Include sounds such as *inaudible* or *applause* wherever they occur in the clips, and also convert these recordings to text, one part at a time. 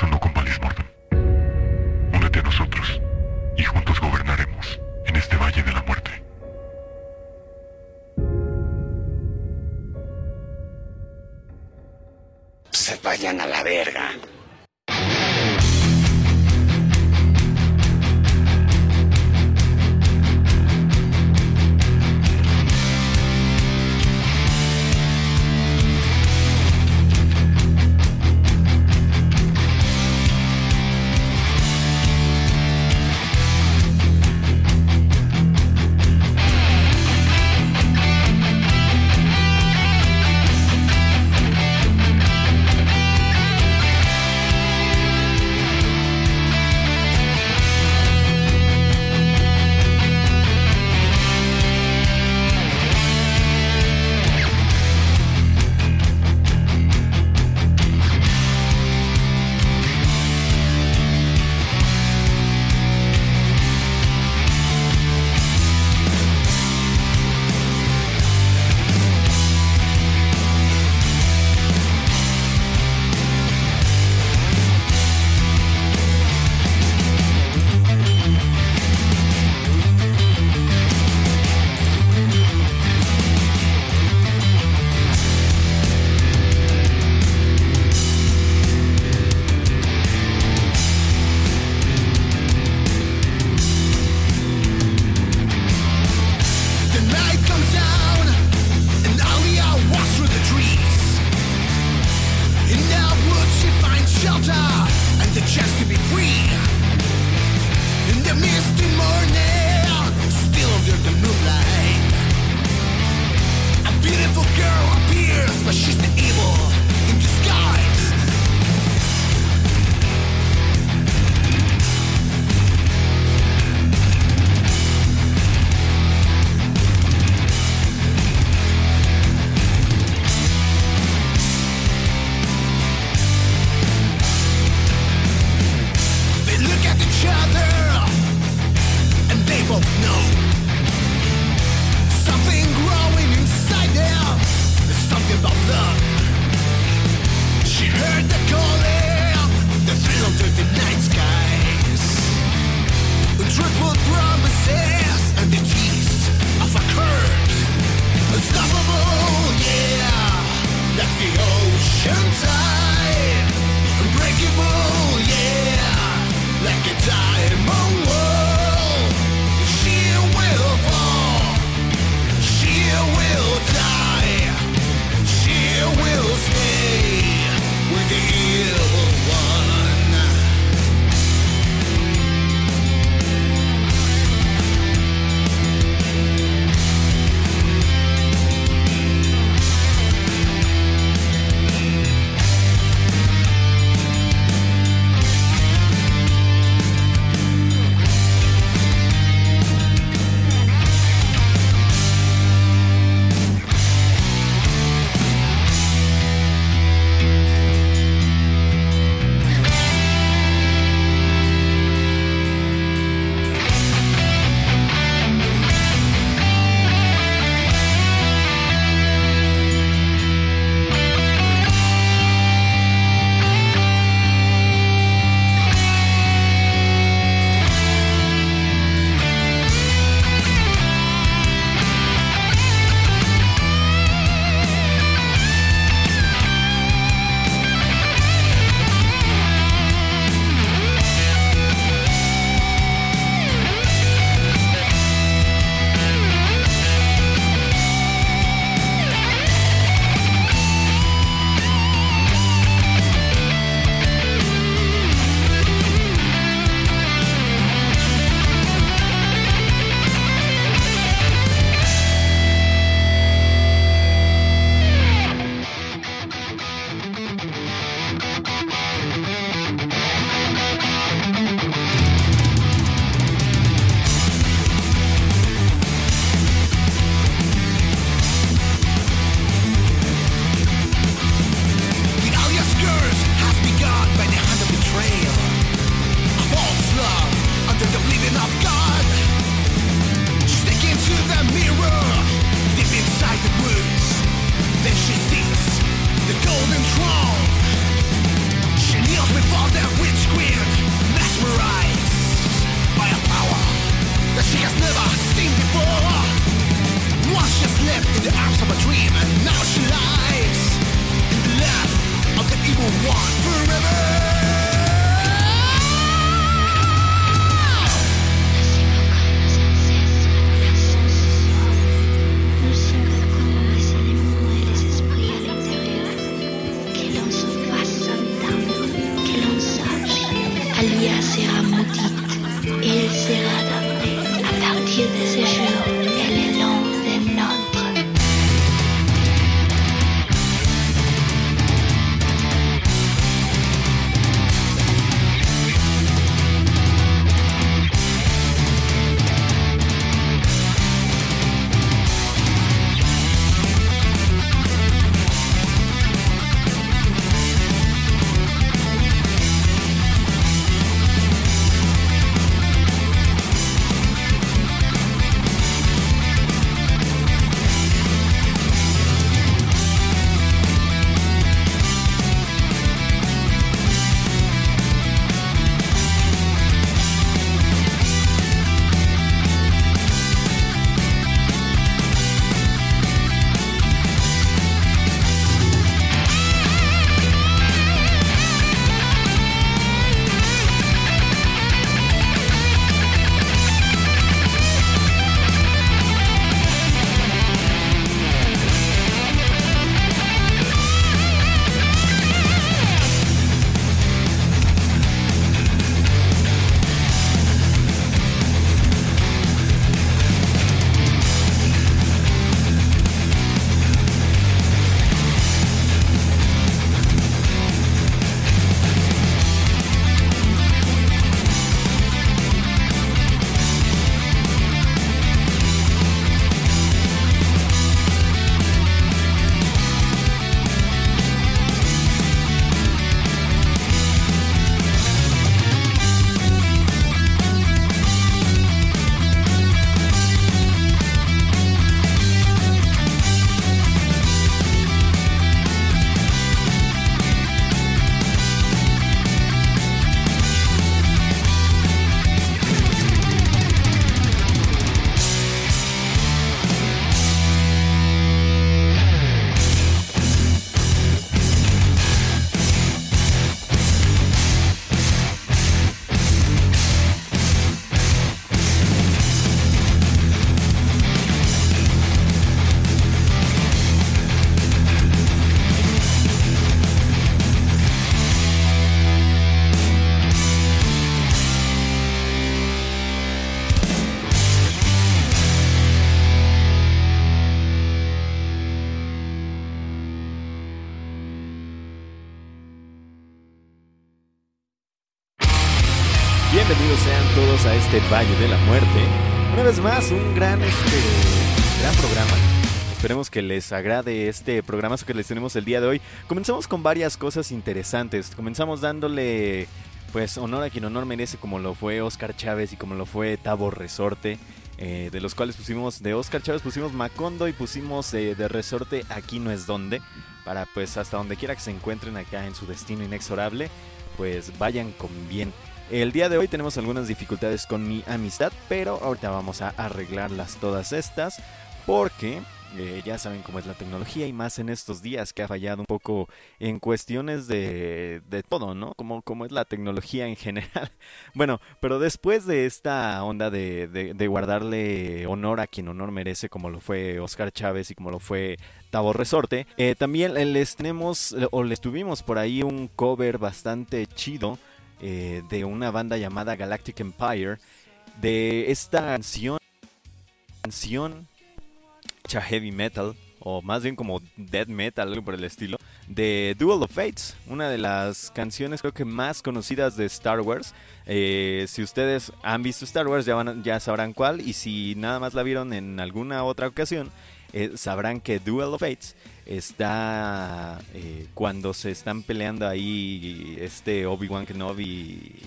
conversando con Valis Únete a nosotros y juntos gobernaremos en este Valle de la Muerte. Se vayan a la verga. Valle de la Muerte. Una vez más, un gran, este, gran programa. Esperemos que les agrade este programa que les tenemos el día de hoy. Comenzamos con varias cosas interesantes. Comenzamos dándole pues honor a quien honor merece, como lo fue Oscar Chávez y como lo fue Tavo Resorte. eh, de los cuales pusimos de Oscar Chávez pusimos Macondo y pusimos eh, de Resorte Aquí no es donde. Para pues hasta donde quiera que se encuentren acá en su destino inexorable, pues vayan con bien. El día de hoy tenemos algunas dificultades con mi amistad, pero ahorita vamos a arreglarlas todas estas porque eh, ya saben cómo es la tecnología y más en estos días que ha fallado un poco en cuestiones de, de todo, ¿no? Como, es la tecnología en general. *laughs* Bueno, pero después de esta onda de, de, de guardarle honor a quien honor merece, como lo fue Oscar Chávez y como lo fue Tavo Resorte, eh, también les tenemos o les tuvimos por ahí un cover bastante chido eh, de una banda llamada Galactic Empire de esta canción canción heavy metal o más bien como death metal algo por el estilo de Duel of Fates una de las canciones creo que más conocidas de Star Wars. Eh, si ustedes han visto Star Wars ya, ya sabrán cuál y si nada más la vieron en alguna otra ocasión eh, sabrán que Duel of Fates está eh, cuando se están peleando ahí este Obi-Wan Kenobi y,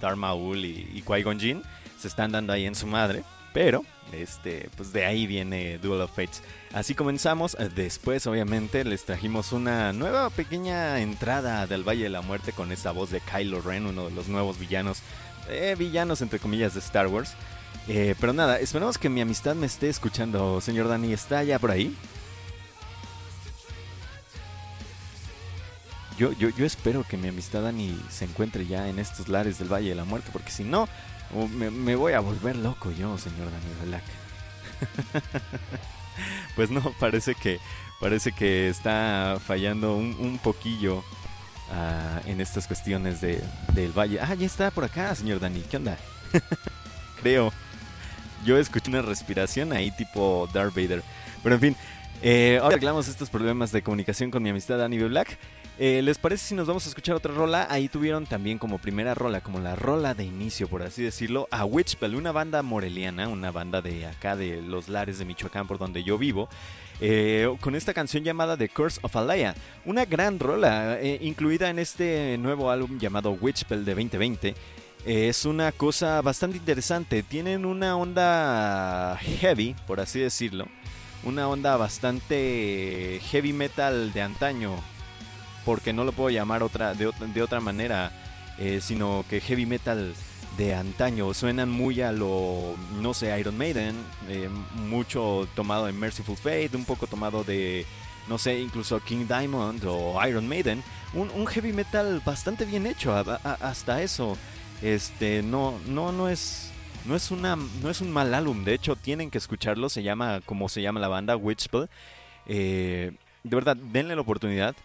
Darth Maul y, y Qui-Gon Jinn se están dando ahí en su madre, pero este pues de ahí viene Duel of Fates. Así comenzamos, eh, después obviamente les trajimos una nueva pequeña entrada del Valle de la Muerte con esa voz de Kylo Ren, uno de los nuevos villanos, eh, villanos entre comillas de Star Wars. Eh, pero nada, esperamos que mi amistad me esté escuchando, señor Dani, ¿está ya por ahí? Yo, yo, yo espero que mi amistad Dani se encuentre ya en estos lares del Valle de la Muerte, porque si no, oh, me, voy a volver loco yo, señor Dani Black. *laughs* pues no, parece que parece que está fallando un, un poquillo ah, en estas cuestiones de, del valle. Ah, ya está por acá, señor Dani. ¿Qué onda? *laughs* Creo. Yo escuché una respiración ahí tipo Darth Vader. Pero en fin, eh, ahora arreglamos estos problemas de comunicación con mi amistad B. Black. Eh, ¿Les parece si nos vamos a escuchar otra rola? Ahí tuvieron también como primera rola, como la rola de inicio, por así decirlo, a Witchpell, una banda moreliana, una banda de acá de los lares de Michoacán, por donde yo vivo, eh, con esta canción llamada The Curse of Alaya, una gran rola, incluida en este nuevo álbum llamado Witchpell de 2020. Es una cosa bastante interesante, tienen una onda heavy, por así decirlo, una onda bastante heavy metal de antaño, porque no lo puedo llamar otra, de, otra- de otra manera, eh, sino que heavy metal de antaño. Suenan muy a lo, no sé, Iron Maiden, eh, mucho tomado de Merciful Fate, un poco tomado de, no sé, incluso King Diamond o Iron Maiden. Un, heavy metal bastante bien hecho, a- hasta eso. Este, no, no, no es... No es, una, no es un mal álbum, de hecho tienen que escucharlo, se llama como se llama la banda, Witchpell. Eh, de verdad, denle la oportunidad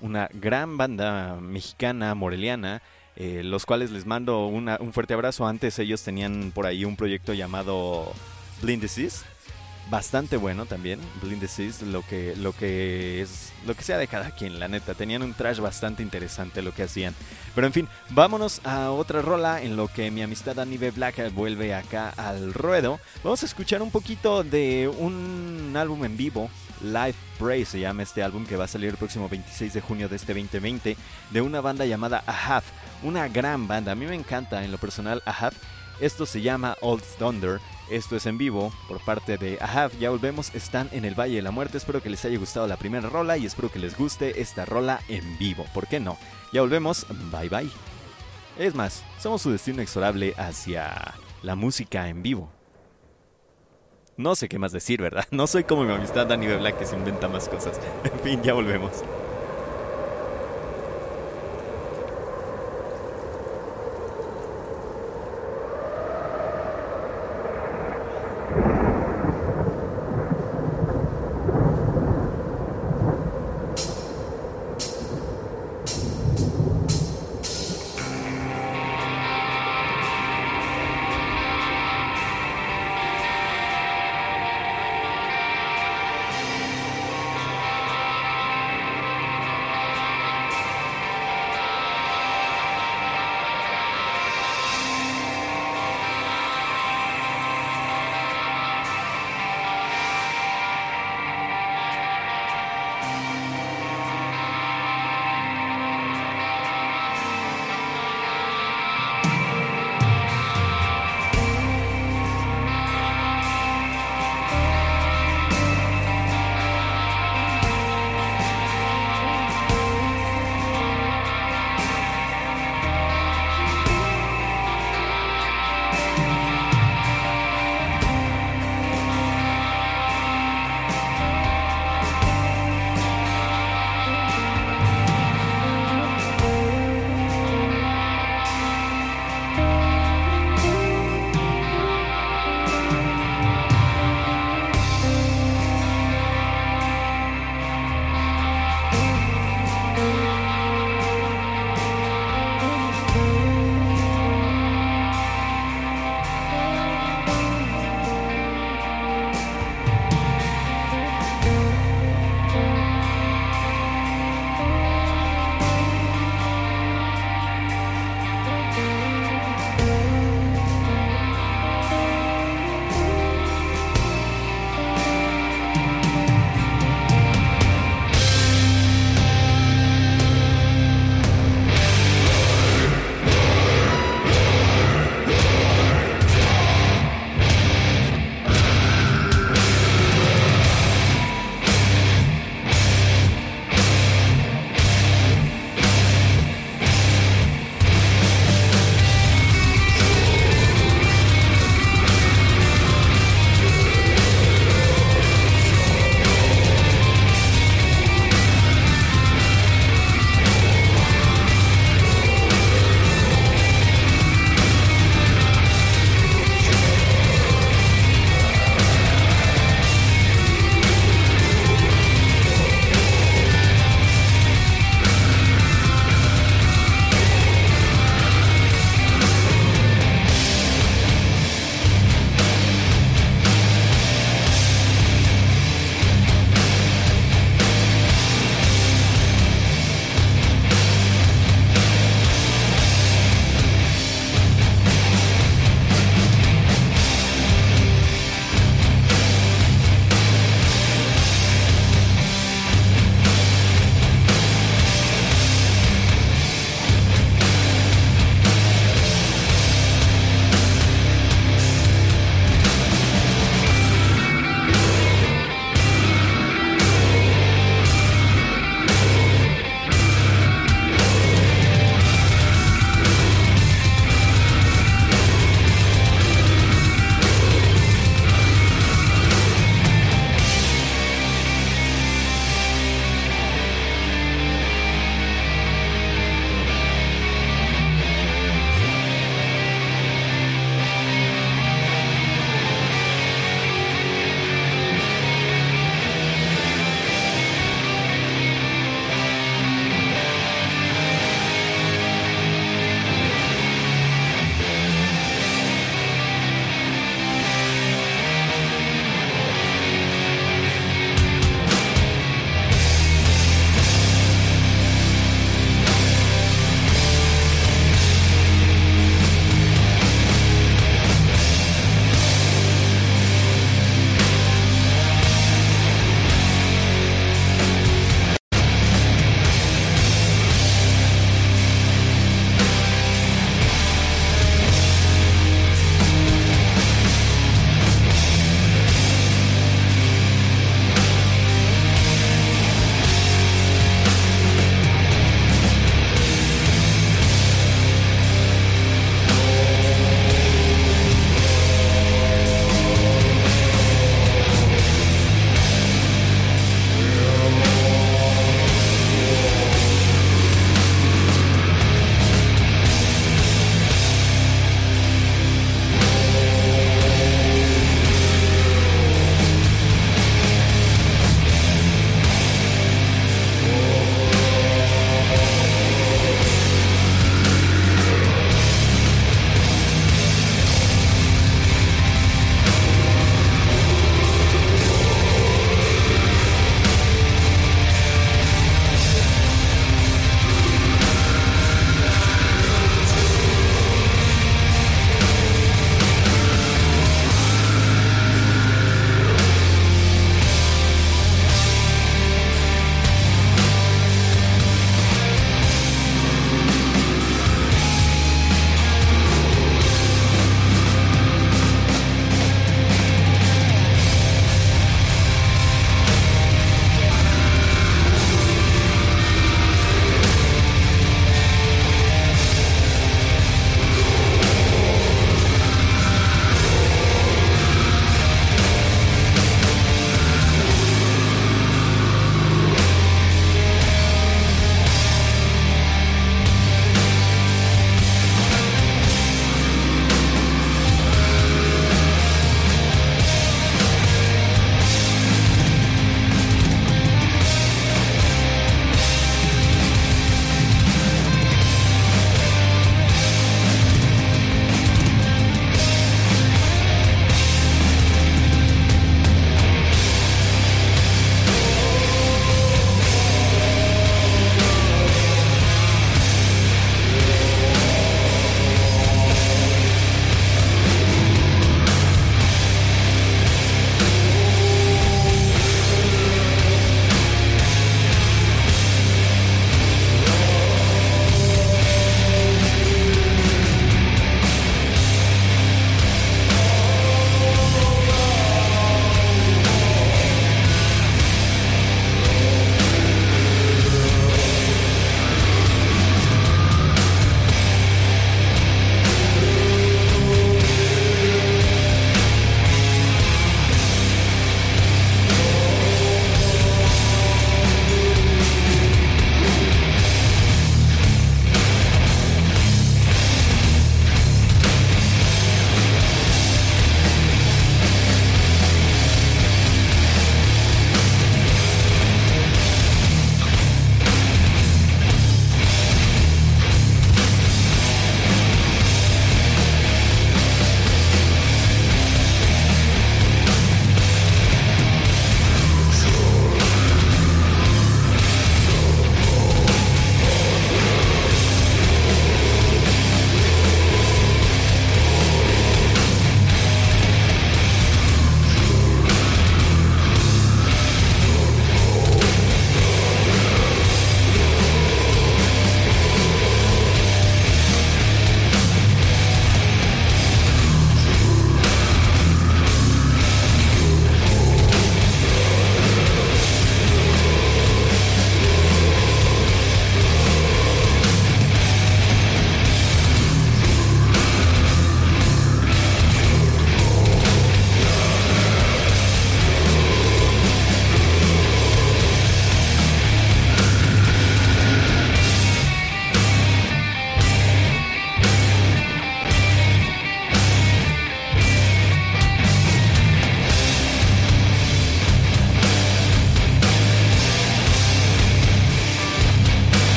una gran banda mexicana, moreliana, eh, los cuales les mando una- un fuerte abrazo. Antes ellos tenían por ahí un proyecto llamado Blind Disease, bastante bueno también, Blind Disease, lo que, lo que es, lo que sea de cada quien, la neta. Tenían un trash bastante interesante lo que hacían. Pero en fin, vámonos a otra rola en lo que mi amistad Annie B. Black vuelve acá al ruedo. Vamos a escuchar un poquito de un álbum en vivo Live Pray se llama este álbum que va a salir el próximo 26 de junio de este 2020 de una banda llamada Ahab, una gran banda, a mí me encanta en lo personal Ahab. Esto se llama Old Thunder, esto es en vivo por parte de Ahab, ya volvemos, están en el Valle de la Muerte, espero que les haya gustado la primera rola y espero que les guste esta rola en vivo, ¿por qué no? Ya volvemos, bye bye. Es más, somos su destino inexorable hacia la música en vivo. No sé qué más decir, ¿verdad? *laughs* No soy como mi amistad Dani Black que se inventa más cosas. *laughs* En fin, ya volvemos.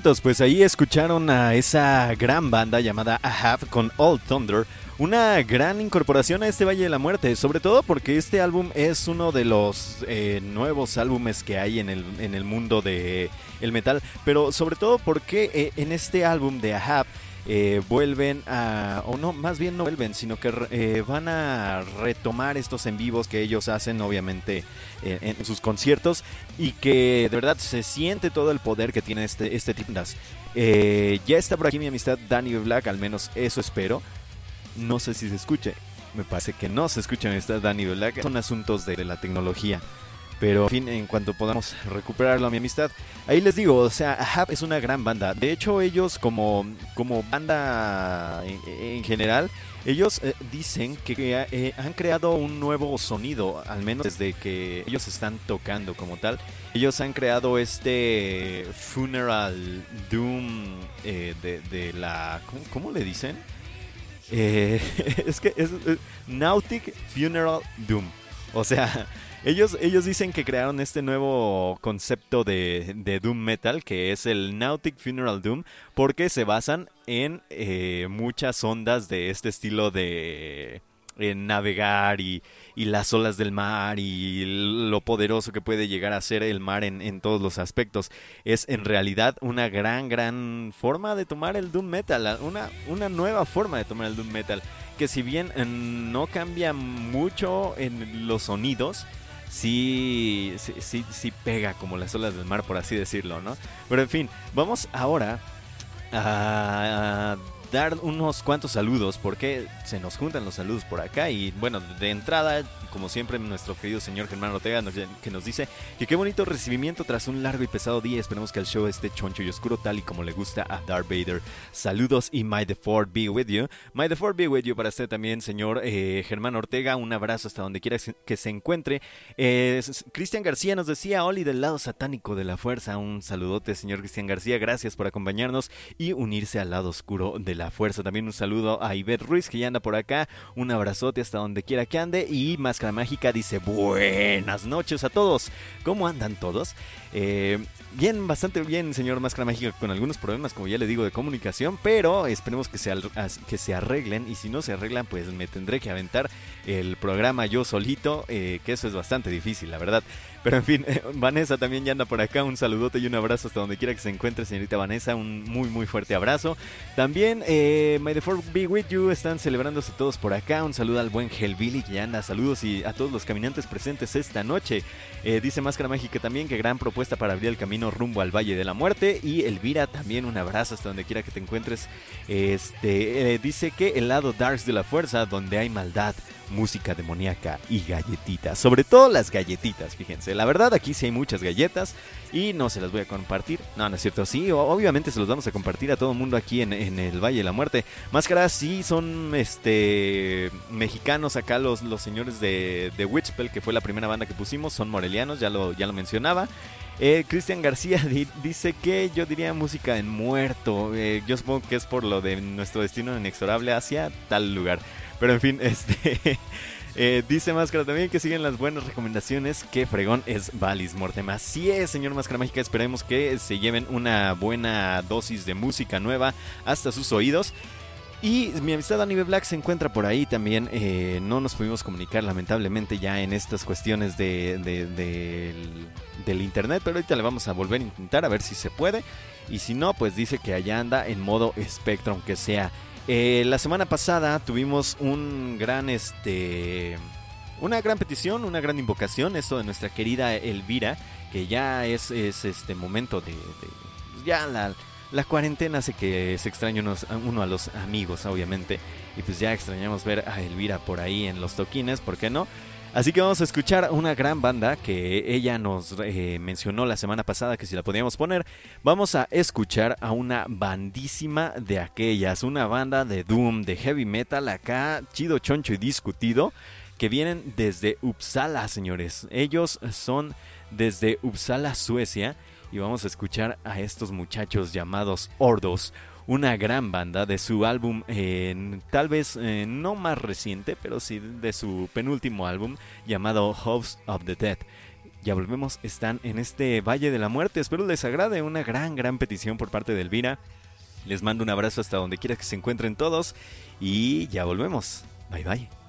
Pues ahí escucharon a esa gran banda llamada A Have con Old Thunder, una gran incorporación a este Valle de la Muerte, sobre todo porque este álbum es uno de los eh, nuevos álbumes que hay en el, en el mundo de el metal, pero sobre todo porque eh, en este álbum de A Have eh, vuelven a, o no, más bien no vuelven, sino que eh, van a retomar estos en vivos que ellos hacen, obviamente, eh, en sus conciertos y que de verdad se siente todo el poder que tiene este, este tipo de ya está por aquí mi amistad Danny Black, al menos eso espero. No sé si se escuche, me parece que no se escucha mi amistad Danny Black, son asuntos de la tecnología. Pero, en fin, en cuanto podamos recuperarlo a mi amistad. Ahí les digo, o sea, Ahab es una gran banda. De hecho, ellos como, como banda en, general, ellos eh, dicen que eh, han creado un nuevo sonido, al menos desde que ellos están tocando como tal. Ellos han creado este Funeral Doom eh, de, la... ¿cómo, le dicen? *laughs* es que es Nautic Funeral Doom. O sea, ellos, ellos dicen que crearon este nuevo concepto de, Doom Metal, que es el Nautic Funeral Doom, porque se basan en eh, muchas ondas de este estilo de navegar y, las olas del mar y lo poderoso que puede llegar a ser el mar en, en, todos los aspectos. Es en realidad una gran, gran forma de tomar el Doom Metal, una, una nueva forma de tomar el Doom Metal, que si bien eh, no cambia mucho en los sonidos, sí, sí, sí, pega como las olas del mar, por así decirlo, ¿no? Pero en fin, vamos ahora a dar unos cuantos saludos porque se nos juntan los saludos por acá y bueno, de entrada, como siempre, nuestro querido señor Germán Ortega que nos dice que qué bonito recibimiento tras un largo y pesado día, esperemos que el show esté choncho y oscuro tal y como le gusta a Darth Vader. Saludos y may the Ford be with you. May the Ford be with you para usted también, señor eh, Germán Ortega, un abrazo hasta donde quiera que se encuentre. Eh, Cristian García nos decía, Oli del lado satánico de la fuerza, un saludote señor Cristian García, gracias por acompañarnos y unirse al lado oscuro de la fuerza. También un saludo a Ivette Ruiz que ya anda por acá. Un abrazote hasta donde quiera que ande. Y Máscara Mágica dice buenas noches a todos. ¿Cómo andan todos? Eh, bien, bastante bien, señor Máscara Mágica, con algunos problemas, como ya le digo, de comunicación, pero esperemos que se, que se arreglen y si no se arreglan, pues me tendré que aventar el programa yo solito, eh, que eso es bastante difícil, la verdad. Pero en fin, *laughs* Vanessa también ya anda por acá. Un saludote y un abrazo hasta donde quiera que se encuentre, señorita Vanessa. Un muy, muy fuerte abrazo. También, eh, May be with you. Están celebrándose todos por acá. Un saludo al buen Hellbilly que ya anda. Saludos y a todos los caminantes presentes esta noche. Eh, dice Máscara Mágica también que gran propuesta para abrir el camino rumbo al Valle de la Muerte. Y Elvira también un abrazo hasta donde quiera que te encuentres. Este, eh, dice que el lado Darks de la Fuerza, donde hay maldad música demoníaca y galletitas. Sobre todo las galletitas, fíjense. La verdad, aquí sí hay muchas galletas y no se las voy a compartir. No, no es cierto. Sí, obviamente se los vamos a compartir a todo el mundo aquí en, el Valle de la Muerte. Máscaras sí son este mexicanos acá, los, los señores de, de Witchpel, que fue la primera banda que pusimos. Son morelianos, ya lo, ya lo mencionaba. Eh, Cristian García *laughs* dice que yo diría música en muerto. Eh, yo supongo que es por lo de nuestro destino inexorable hacia tal lugar. Pero en fin, *laughs* este. Eh, dice Máscara también que siguen las buenas recomendaciones. Que fregón es Valis Mortem. Así es, señor Máscara Mágica. Esperemos que se lleven una buena dosis de música nueva hasta sus oídos. Y mi amistad Anime Black se encuentra por ahí también. Eh, no nos pudimos comunicar lamentablemente ya en estas cuestiones de, del, del, internet, pero ahorita le vamos a volver a intentar a ver si se puede. Y si no, pues dice que allá anda en modo espectro, aunque sea eh, la semana pasada tuvimos un gran, este, una gran petición, una gran invocación, esto de nuestra querida Elvira, que ya es, es este momento de, ya la, la, cuarentena hace que se extrañe uno a los amigos, obviamente, y pues ya extrañamos ver a Elvira por ahí en los toquines, ¿por qué no? Así que vamos a escuchar una gran banda que ella nos eh, mencionó la semana pasada que si la podíamos poner. Vamos a escuchar a una bandísima de aquellas, una banda de doom, de heavy metal acá, chido, choncho y discutido, que vienen desde Uppsala, señores. Ellos son desde Uppsala, Suecia, y vamos a escuchar a estos muchachos llamados Ordos una gran banda de su álbum, tal vez eh, no más reciente, pero sí de su penúltimo álbum llamado House of the Dead. Ya volvemos, están en este Valle de la Muerte. Espero les agrade una gran, gran petición por parte de Elvira. Les mando un abrazo hasta donde quiera que se encuentren todos. Y ya volvemos. Bye bye.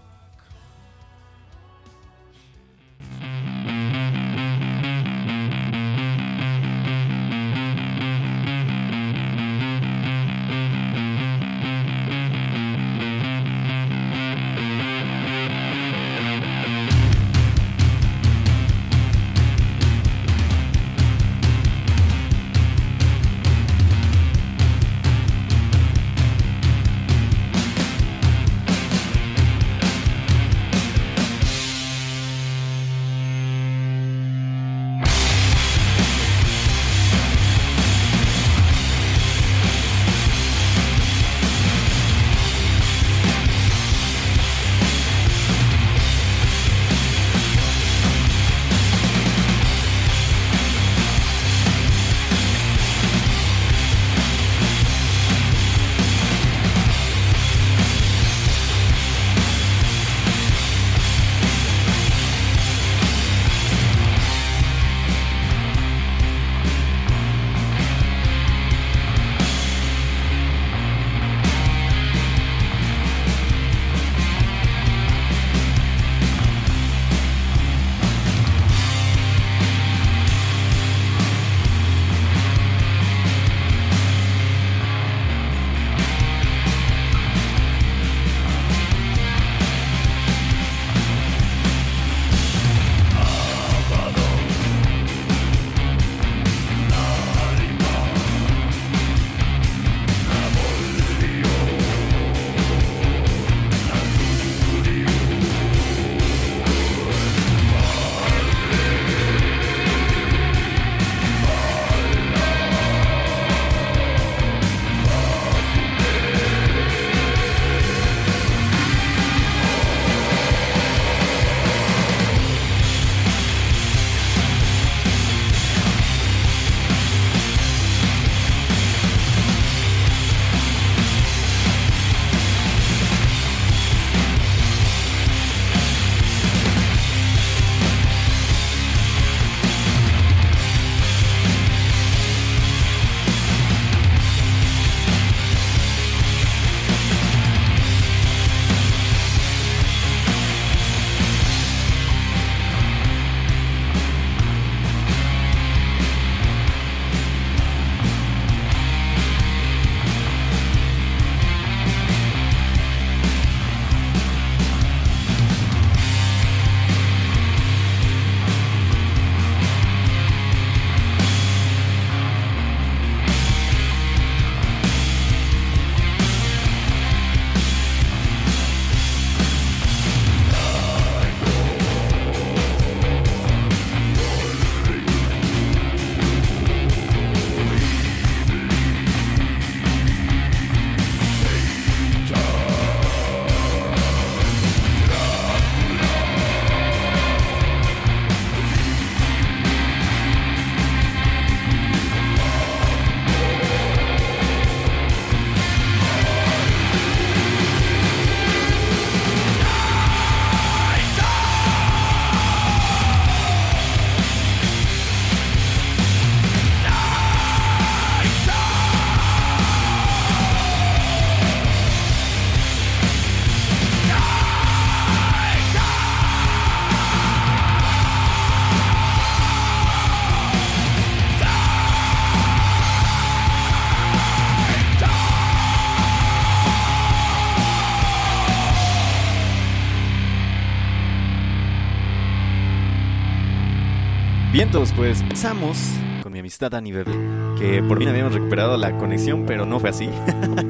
Pues empezamos con mi amistad Dani Bebé, que por fin habíamos recuperado la conexión, pero no fue así.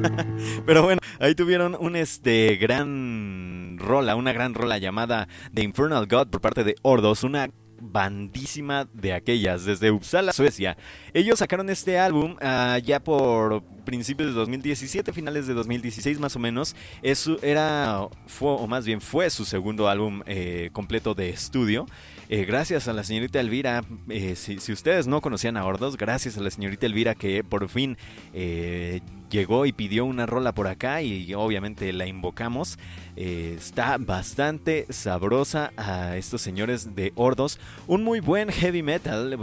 *laughs* pero bueno, ahí tuvieron un este gran rola, una gran rola llamada The Infernal God por parte de Ordos, una bandísima de aquellas desde Uppsala, Suecia. Ellos sacaron este álbum ah, ya por principios de 2017, finales de 2016 más o menos. Eso era, fue, o más bien fue su segundo álbum eh, completo de estudio. Eh, gracias a la señorita Elvira, eh, si, si, ustedes no conocían a Ordos, gracias a la señorita Elvira que por fin llegó y pidió una rola por acá y obviamente la invocamos. Está bastante sabrosa a estos señores de Ordos. Un muy buen heavy metal,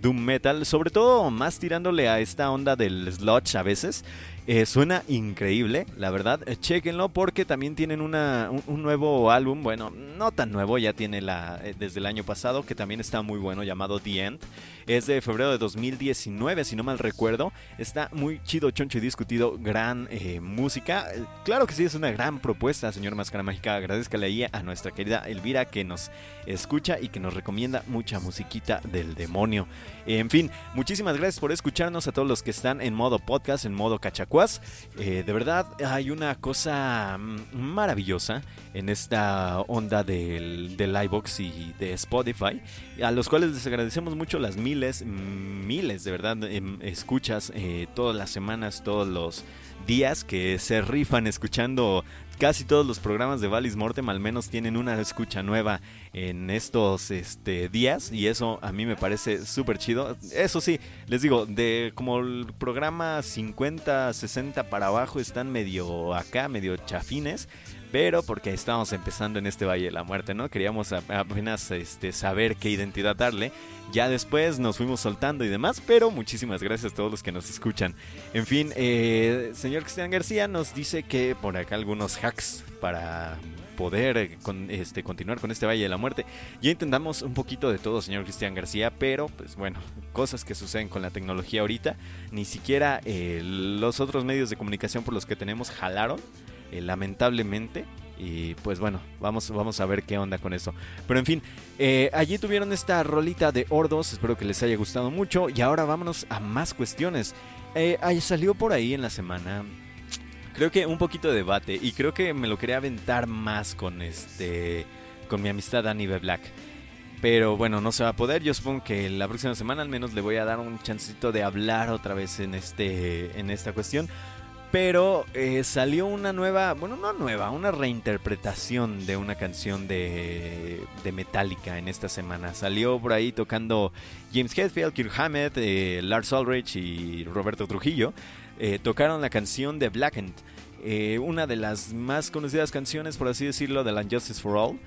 doom metal, sobre todo más tirándole a esta onda del sludge a veces. Eh, suena increíble, la verdad. Eh, chequenlo porque también tienen una, un, nuevo álbum, bueno, no tan nuevo, ya tiene la eh, desde el año pasado, que también está muy bueno, llamado The End. Es de febrero de 2019, si no mal recuerdo. Está muy chido, choncho y discutido, gran música. Claro que sí, es una gran propuesta, señor Máscara Mágica. Agradezcale ahí a nuestra querida Elvira que nos escucha y que nos recomienda mucha musiquita del demonio. En fin, muchísimas gracias por escucharnos a todos los que están en modo podcast, en modo cachacuas. Eh, de verdad, hay una cosa mm, maravillosa en esta onda del, del iBox y de Spotify, a los cuales les agradecemos mucho las miles, miles de verdad em, escuchas eh, todas las semanas, todos los días que se rifan escuchando casi todos los programas de Valis Mortem al menos tienen una escucha nueva en estos este, días y eso a mí me parece súper chido. Eso sí, les digo, de como el programa 50, 60 para abajo están medio acá, medio chafines. Pero porque estamos empezando en este Valle de la Muerte, ¿no? Queríamos apenas este, saber qué identidad darle. Ya después nos fuimos soltando y demás, pero muchísimas gracias a todos los que nos escuchan. En fin, eh, señor Cristian García nos dice que por acá algunos hacks para poder eh, este, continuar con este Valle de la Muerte. Ya intentamos un poquito de todo, señor Cristian García, pero pues bueno, cosas que suceden con la tecnología ahorita. Ni siquiera eh, los otros medios de comunicación por los que tenemos jalaron. Eh, lamentablemente. Y pues bueno, vamos, vamos a ver qué onda con eso. Pero en fin, eh, allí tuvieron esta rolita de Ordos, espero que les haya gustado mucho. Y ahora vámonos a más cuestiones. Eh, salió por ahí en la semana, creo que un poquito de debate. Y creo que me lo quería aventar más con este con mi amistad Annie Black. Pero bueno, no se va a poder. Yo supongo que la próxima semana al menos le voy a dar un chancito de hablar otra vez en, este, en esta cuestión. Pero eh, salió una nueva, bueno, no nueva, una reinterpretación de una canción de, de Metallica en esta semana. Salió por ahí tocando James Hetfield, Kirk Hammett, eh, Lars Ulrich y Roberto Trujillo. Eh, tocaron la canción de Blackened, una de las más conocidas canciones, por así decirlo, de la Justice for All.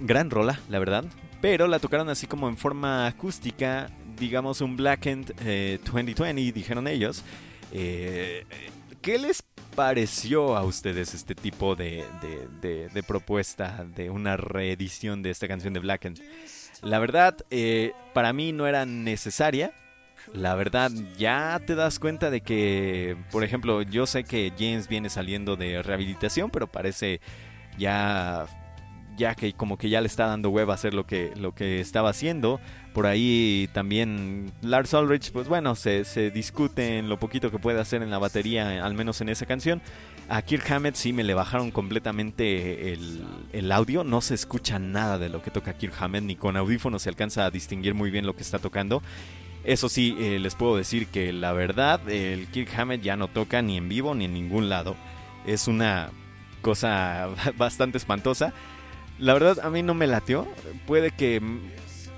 gran rola, la verdad. Pero la tocaron así como en forma acústica, digamos un Blackened 2020, dijeron ellos. Eh, ¿Qué les pareció a ustedes este tipo de, propuesta de una reedición de esta canción de Blackened? La verdad, eh, para mí no era necesaria. La verdad, ya te das cuenta de que, por ejemplo, yo sé que James viene saliendo de rehabilitación, pero parece ya ya que como que ya le está dando hueva hacer lo que, lo que estaba haciendo. Por ahí también Lars Ulrich, pues bueno, se, se discute en lo poquito que puede hacer en la batería, al menos en esa canción. A Kirk Hammett sí me le bajaron completamente el, el, audio, no se escucha nada de lo que toca Kirk Hammett, ni con audífonos se alcanza a distinguir muy bien lo que está tocando. Eso sí, eh, les puedo decir que la verdad, el Kirk Hammett ya no toca ni en vivo ni en ningún lado. Es una cosa *laughs* bastante espantosa. La verdad, a mí no me latió. Puede que.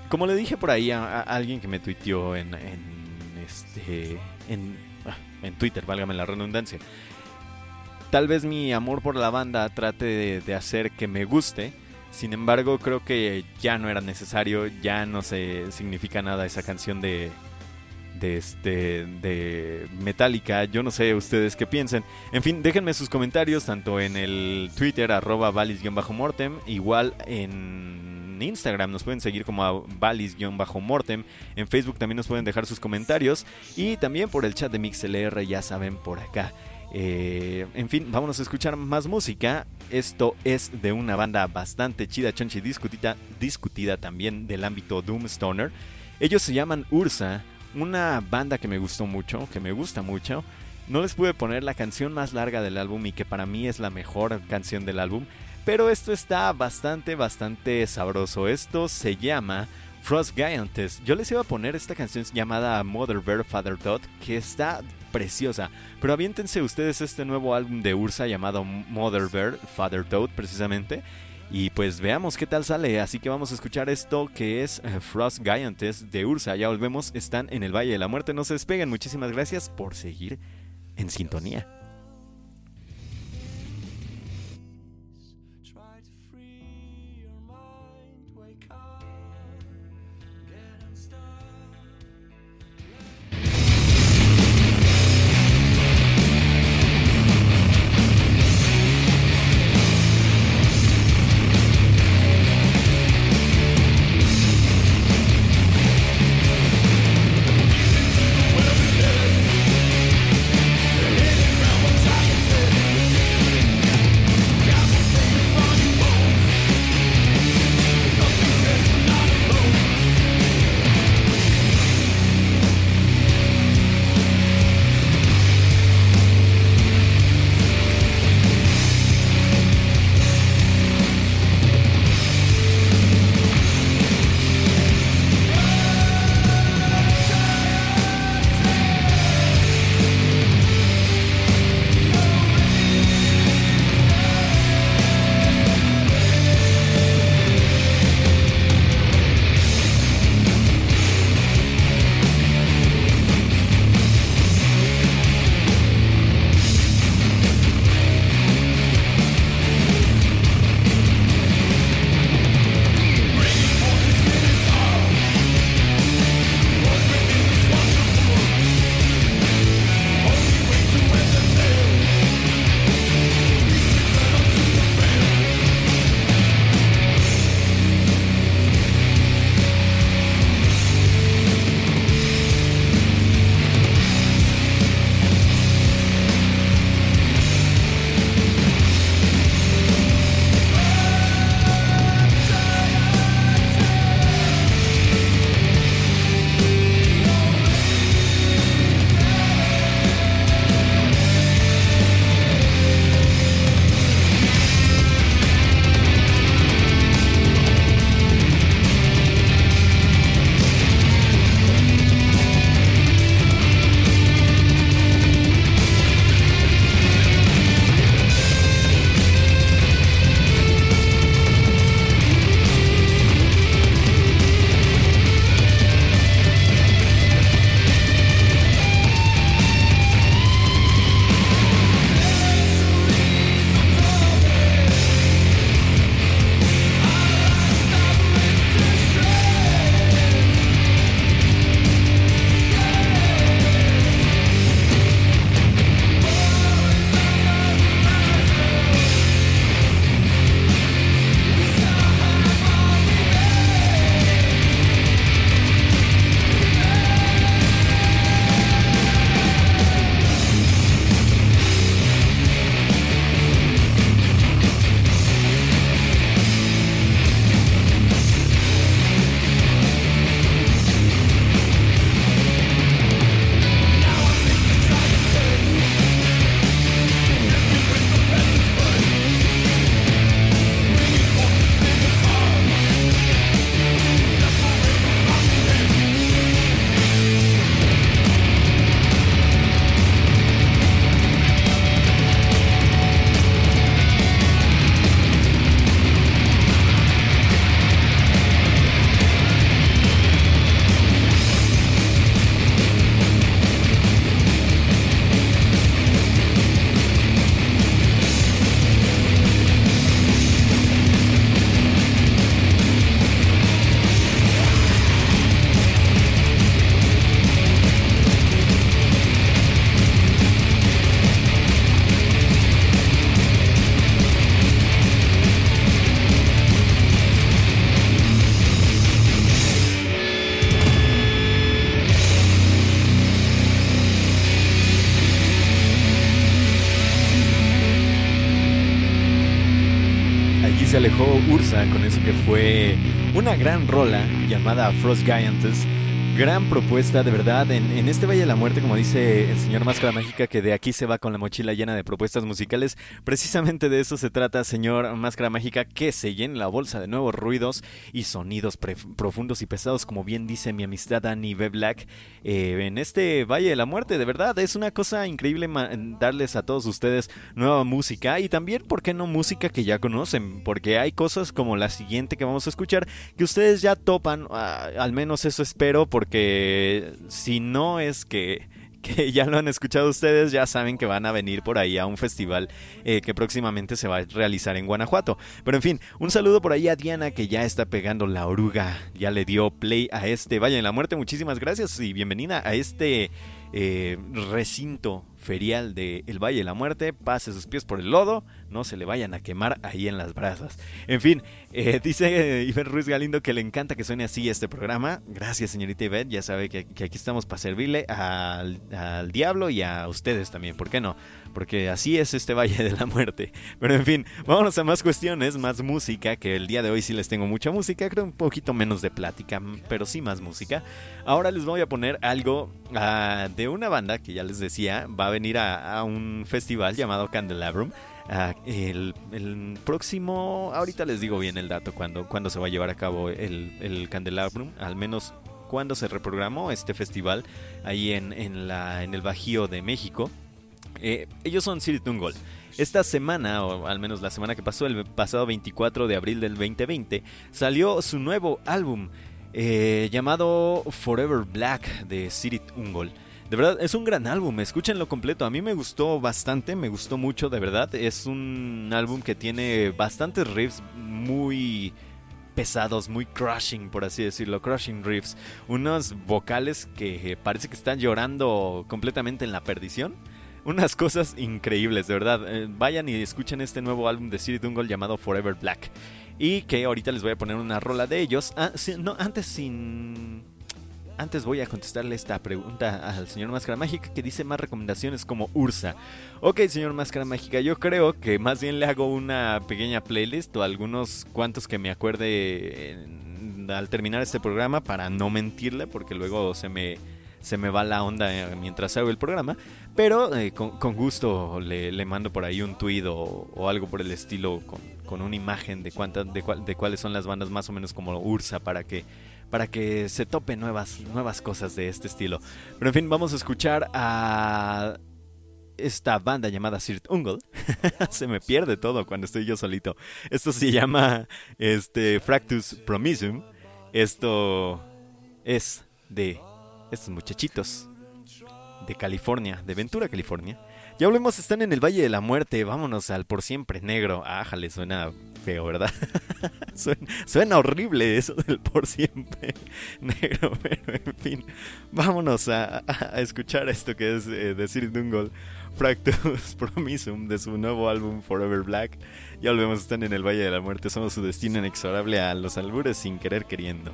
Como le dije por ahí a, alguien que me tuiteó en, este. En, ah, en Twitter, válgame la redundancia. Tal vez mi amor por la banda trate de, hacer que me guste. Sin embargo, creo que ya no era necesario. Ya no se significa nada esa canción de, de este de Metallica. Yo no sé ustedes qué piensen. En fin, déjenme sus comentarios tanto en el Twitter arroba valis-mortem, igual en Instagram nos pueden seguir como valis-mortem, en Facebook también nos pueden dejar sus comentarios y también por el chat de MixLR, ya saben, por acá. Eh, en fin, vámonos a escuchar más música. Esto es de una banda bastante chida, chonchi, discutida, discutida también del ámbito Doom Stoner. Ellos se llaman Ursa. Una banda que me gustó mucho, que me gusta mucho. No les pude poner la canción más larga del álbum y que para mí es la mejor canción del álbum. Pero esto está bastante, bastante sabroso. Esto se llama Frost Giantess. Yo les iba a poner esta canción llamada Mother Bear Father Todd, que está preciosa. Pero aviéntense ustedes este nuevo álbum de Ursa llamado Mother Bird, Father Toad precisamente. Y pues veamos qué tal sale. Así que vamos a escuchar esto que es eh, Frost Giantess de Ursa. Ya volvemos, están en el Valle de la Muerte. No se despeguen. Muchísimas gracias por seguir en sintonía. Gran rola llamada Frost Giantess Gran propuesta, de verdad. En, este Valle de la Muerte, como dice el señor Máscara Mágica, que de aquí se va con la mochila llena de propuestas musicales, precisamente de eso se trata, señor Máscara Mágica, que se llene la bolsa de nuevos ruidos y sonidos profundos y pesados, como bien dice mi amistad Annie B. Black, eh, en este Valle de la Muerte. De verdad, es una cosa increíble darles a todos ustedes nueva música y también, ¿por qué no música que ya conocen? Porque hay cosas como la siguiente que vamos a escuchar que ustedes ya topan, ah, al menos eso espero, porque porque si no es que, ya lo han escuchado ustedes, ya saben que van a venir por ahí a un festival eh, que próximamente se va a realizar en Guanajuato. Pero en fin, un saludo por ahí a Diana que ya está pegando la oruga, ya le dio play a este Valle en la Muerte. Muchísimas gracias y bienvenida a este eh, recinto ferial de El Valle de la Muerte, pase sus pies por el lodo, no se le vayan a quemar ahí en las brasas. En fin, eh, *laughs* dice Iván Ruiz Galindo que le encanta que suene así este programa. Gracias, señorita Ivette, ya sabe que, aquí estamos para servirle al, al diablo y a ustedes también, ¿por qué no? Porque así es este Valle de la Muerte. Pero en fin, vámonos a más cuestiones, más música, que el día de hoy sí les tengo mucha música, creo un poquito menos de plática, pero sí más música. Ahora les voy a poner algo uh, de una banda que ya les decía, va a venir a, un festival llamado Candelabrum. Uh, el, el, próximo, ahorita les digo bien el dato cuando, cuando se va a llevar a cabo el, el Candelabrum, al menos cuando se reprogramó este festival ahí en, en, la, en el Bajío de México. Eh, ellos son City Tungol. Esta semana, o al menos la semana que pasó, el pasado 24 de abril del 2020, salió su nuevo álbum eh, llamado Forever Black de City Ungol. De verdad, es un gran álbum, escúchenlo completo. A mí me gustó bastante, me gustó mucho, de verdad. Es un álbum que tiene bastantes riffs muy pesados, muy crushing, por así decirlo, crushing riffs. Unos vocales que parece que están llorando completamente en la perdición unas cosas increíbles, de verdad. Eh, vayan y escuchen este nuevo álbum de City Dungle llamado Forever Black. Y que ahorita les voy a poner una rola de ellos. Ah, no, antes sin... Antes voy a contestarle esta pregunta al señor Máscara Mágica que dice más recomendaciones como Ursa. Ok, señor Máscara Mágica, yo creo que más bien le hago una pequeña playlist o algunos cuantos que me acuerde al terminar este programa para no mentirle porque luego se me se me va la onda eh, mientras hago el programa. Pero eh, con, gusto le, mando por ahí un tweet o, algo por el estilo con, una imagen de, cuántas, de, de, cuáles son las bandas más o menos como Ursa para que, para que se tope nuevas, nuevas cosas de este estilo. Pero en fin, vamos a escuchar a esta banda llamada Sirt Ungle. *laughs* se me pierde todo cuando estoy yo solito. Esto se llama este, Fractus Promisum. Esto es de estos muchachitos de California, de Ventura, California. Ya volvemos, están en el Valle de la Muerte, vámonos al por siempre negro. Ájale, suena feo, ¿verdad? *laughs* suena, horrible eso del por siempre *laughs* negro, pero en fin, vámonos a, escuchar esto que es eh, decir Dungle, Fractus *laughs* Promisum de su nuevo álbum Forever Black. Ya volvemos, están en el Valle de la Muerte, somos su destino inexorable a los albures sin querer queriendo.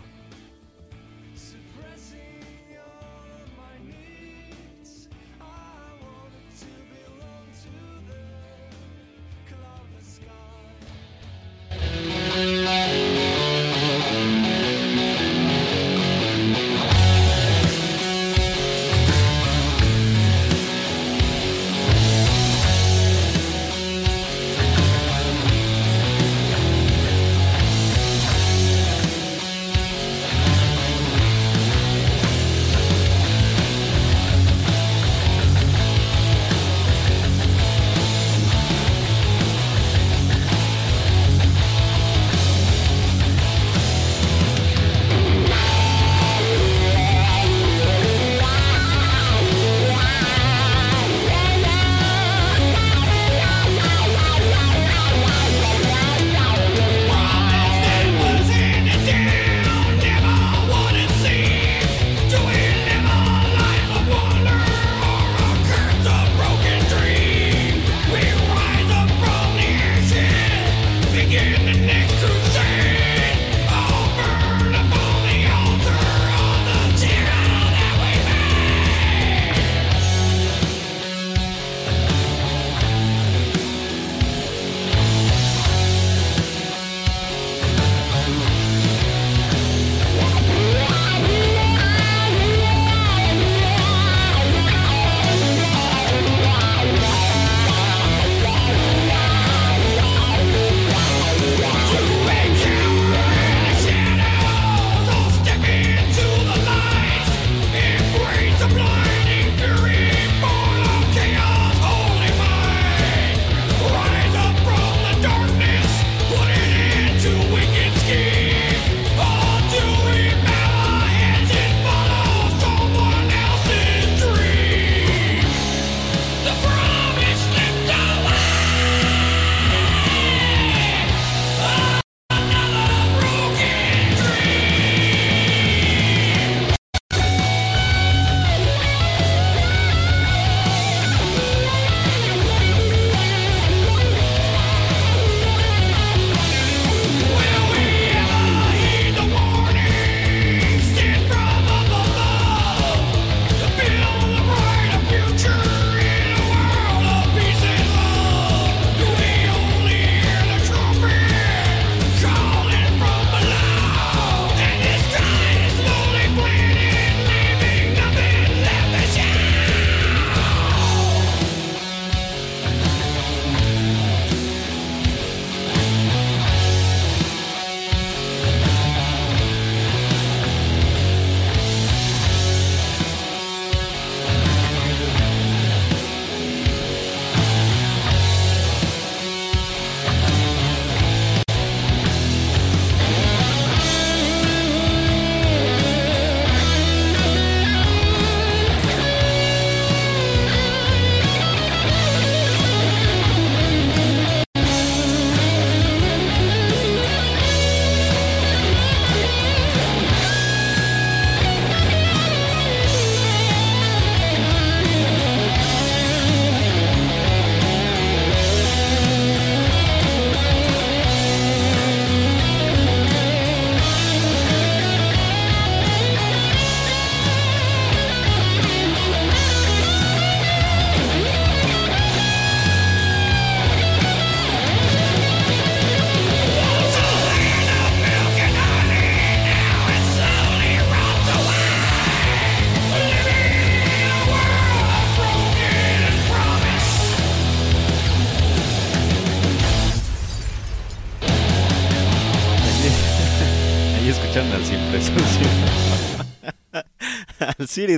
City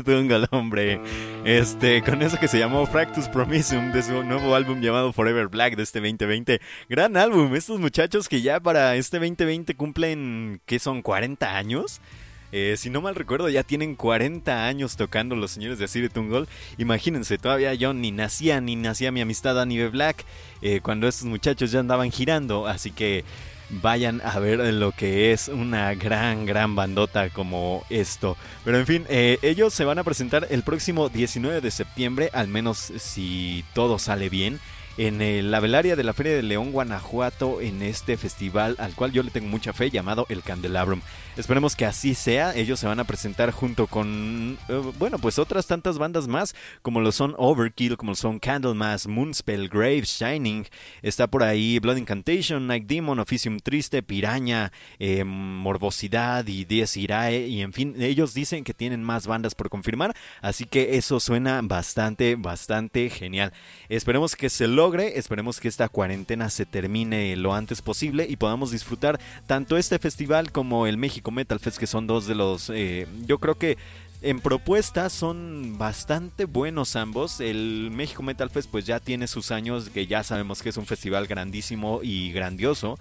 hombre. Este, con eso que se llamó Fractus Promisum de su nuevo álbum llamado Forever Black de este 2020. Gran álbum, estos muchachos que ya para este 2020 cumplen, ¿qué son? ¿40 años? Eh, si no mal recuerdo, ya tienen 40 años tocando los señores de City Tungle. Imagínense, todavía yo ni nacía, ni nacía mi amistad Anibe Black eh, cuando estos muchachos ya andaban girando. Así que vayan a ver lo que es una gran, gran bandota como esto. Pero en fin, eh, ellos se van a presentar el próximo 19 de septiembre, al menos si todo sale bien en la velaria de la Feria de León, Guanajuato, en este festival al cual yo le tengo mucha fe, llamado El Candelabrum. Esperemos que así sea. Ellos se van a presentar junto con, eh, bueno, pues otras tantas bandas más, como lo son Overkill, como lo son Candlemass, Moonspell, Grave, Shining. Está por ahí Blood Incantation, Night Demon, Officium Triste, Piraña, eh, Morbosidad y Diez Irae. Y en fin, ellos dicen que tienen más bandas por confirmar, así que eso suena bastante, bastante genial. Esperemos que se logre, esperemos que esta cuarentena se termine lo antes posible y podamos disfrutar tanto este festival como el México Metal Fest, que son dos de los, eh, yo creo que en propuestas son bastante buenos ambos. El México Metal Fest pues ya tiene sus años, que ya sabemos que es un festival grandísimo y grandioso.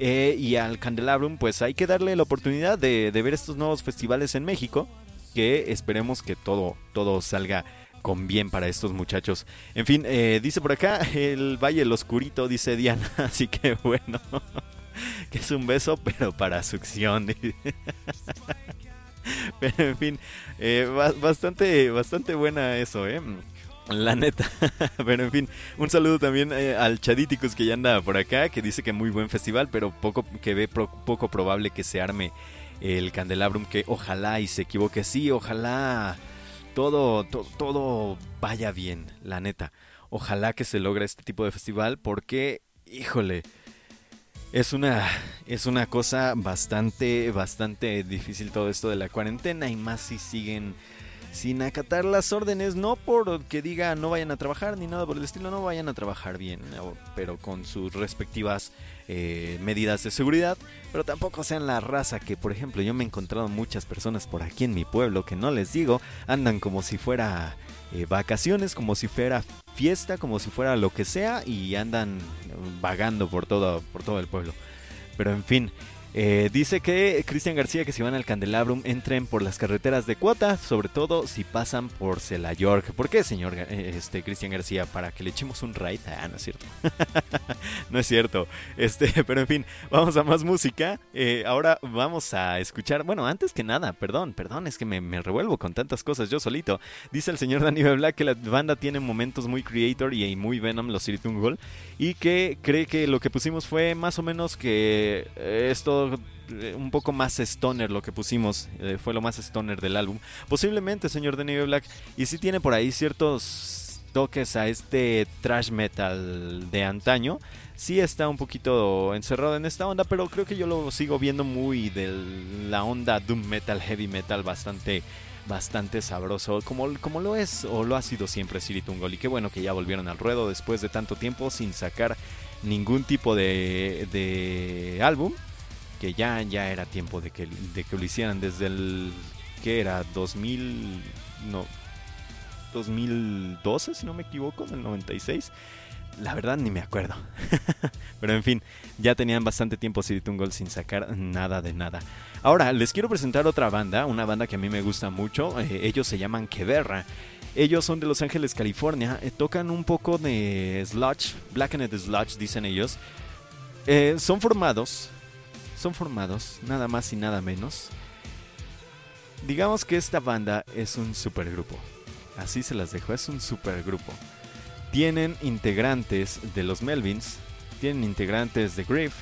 Eh, y al Candelabrum pues hay que darle la oportunidad de, ver estos nuevos festivales en México. Que esperemos que todo, todo salga con bien para estos muchachos. En fin, eh, dice por acá el Valle el Oscurito, dice Diana. *laughs* Así que bueno. *laughs* que es un beso, pero para succión. *laughs* pero en fin, eh, bastante, bastante buena eso, ¿eh? La neta. *laughs* pero en fin, un saludo también eh, al Chadíticos que ya anda por acá, que dice que muy buen festival, pero poco que ve poco probable que se arme el Candelabrum, que ojalá y se equivoque. Sí, ojalá todo, todo vaya bien, la neta. Ojalá que se logre este tipo de festival porque, híjole, es una, es una cosa bastante, bastante difícil todo esto de la cuarentena y más si siguen sin acatar las órdenes, no porque diga no vayan a trabajar ni nada por el estilo, no vayan a trabajar bien, pero con sus respectivas eh, medidas de seguridad, pero tampoco sean la raza que, por ejemplo, yo me he encontrado muchas personas por aquí en mi pueblo que no les digo, andan como si fuera eh, vacaciones, como si fuera fiesta, como si fuera lo que sea, y andan vagando por todo, por todo el pueblo. Pero en fin, eh, dice que Cristian García que si van al Candelabrum entren por las carreteras de cuota, sobre todo si pasan por York. ¿Por qué, señor eh, este, Cristian García? Para que le echemos un raid. Ah, no es cierto. *laughs* no es cierto. Este, *laughs* pero en fin, vamos a más música. Eh, ahora vamos a escuchar. Bueno, antes que nada, perdón, perdón, es que me, revuelvo con tantas cosas yo solito. Dice el señor Danny Black que la banda tiene momentos muy creator y muy Venom, los Gol. Y que cree que lo que pusimos fue más o menos que esto eh, un poco más stoner lo que pusimos, eh, fue lo más stoner del álbum. Posiblemente, señor Denny Black, y si tiene por ahí ciertos toques a este trash metal de antaño. Sí está un poquito encerrado en esta onda, pero creo que yo lo sigo viendo muy de la onda doom metal, heavy metal, bastante bastante sabroso, como, como lo es o lo ha sido siempre Siri Tungol. Y qué bueno que ya volvieron al ruedo después de tanto tiempo sin sacar ningún tipo de, de álbum que ya, ya era tiempo de que, de que lo hicieran desde el que era 2000 no 2012 si no me equivoco, en el 96. La verdad ni me acuerdo. *laughs* Pero en fin, ya tenían bastante tiempo Tungle sin sacar nada de nada. Ahora, les quiero presentar otra banda, una banda que a mí me gusta mucho. Eh, ellos se llaman Queverra. Ellos son de Los Ángeles, California. Eh, tocan un poco de sludge, blackened sludge, dicen ellos. Eh, son formados son formados nada más y nada menos. Digamos que esta banda es un supergrupo. Así se las dejo, es un supergrupo. Tienen integrantes de los Melvins, tienen integrantes de Griff,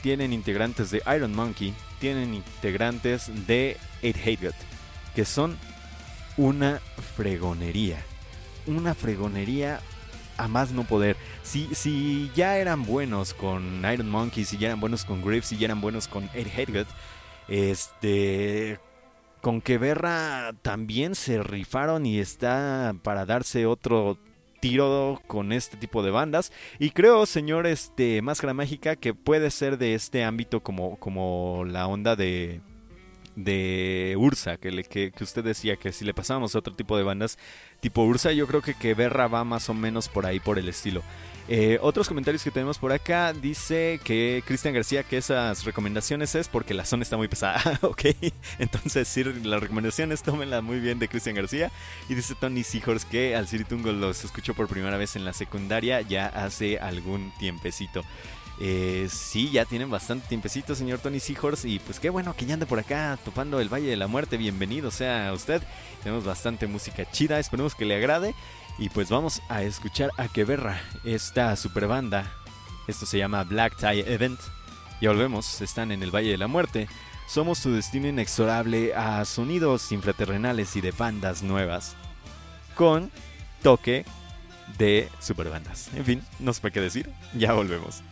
tienen integrantes de Iron Monkey, tienen integrantes de Eight Hate que son una fregonería. Una fregonería a más no poder. Si, si ya eran buenos con Iron Monkey, si ya eran buenos con Griff, si ya eran buenos con Ed Hedgett, este. Con que Berra también se rifaron y está para darse otro tiro con este tipo de bandas. Y creo, señor este, Máscara Mágica, que puede ser de este ámbito como, como la onda de, de Ursa, que, le, que, que usted decía que si le pasábamos a otro tipo de bandas tipo Ursa, yo creo que que Berra va más o menos por ahí, por el estilo. Eh, otros comentarios que tenemos por acá dice que Cristian García que esas recomendaciones es porque la zona está muy pesada. *laughs* ok, entonces sí, las recomendaciones tómenla muy bien de Cristian García. Y dice Tony Seahorse que al Siritungo los escuchó por primera vez en la secundaria ya hace algún tiempecito. Eh, sí, ya tienen bastante tiempecito, señor Tony Seahorse. Y pues qué bueno que ya ande por acá topando el Valle de la Muerte. Bienvenido sea usted. Tenemos bastante música chida, esperemos que le agrade. Y pues vamos a escuchar a Queberra, esta super banda. Esto se llama Black Tie Event. Ya volvemos, están en el Valle de la Muerte. Somos tu destino inexorable a sonidos infraterrenales y de bandas nuevas. Con toque de superbandas. En fin, no sé qué decir. Ya volvemos.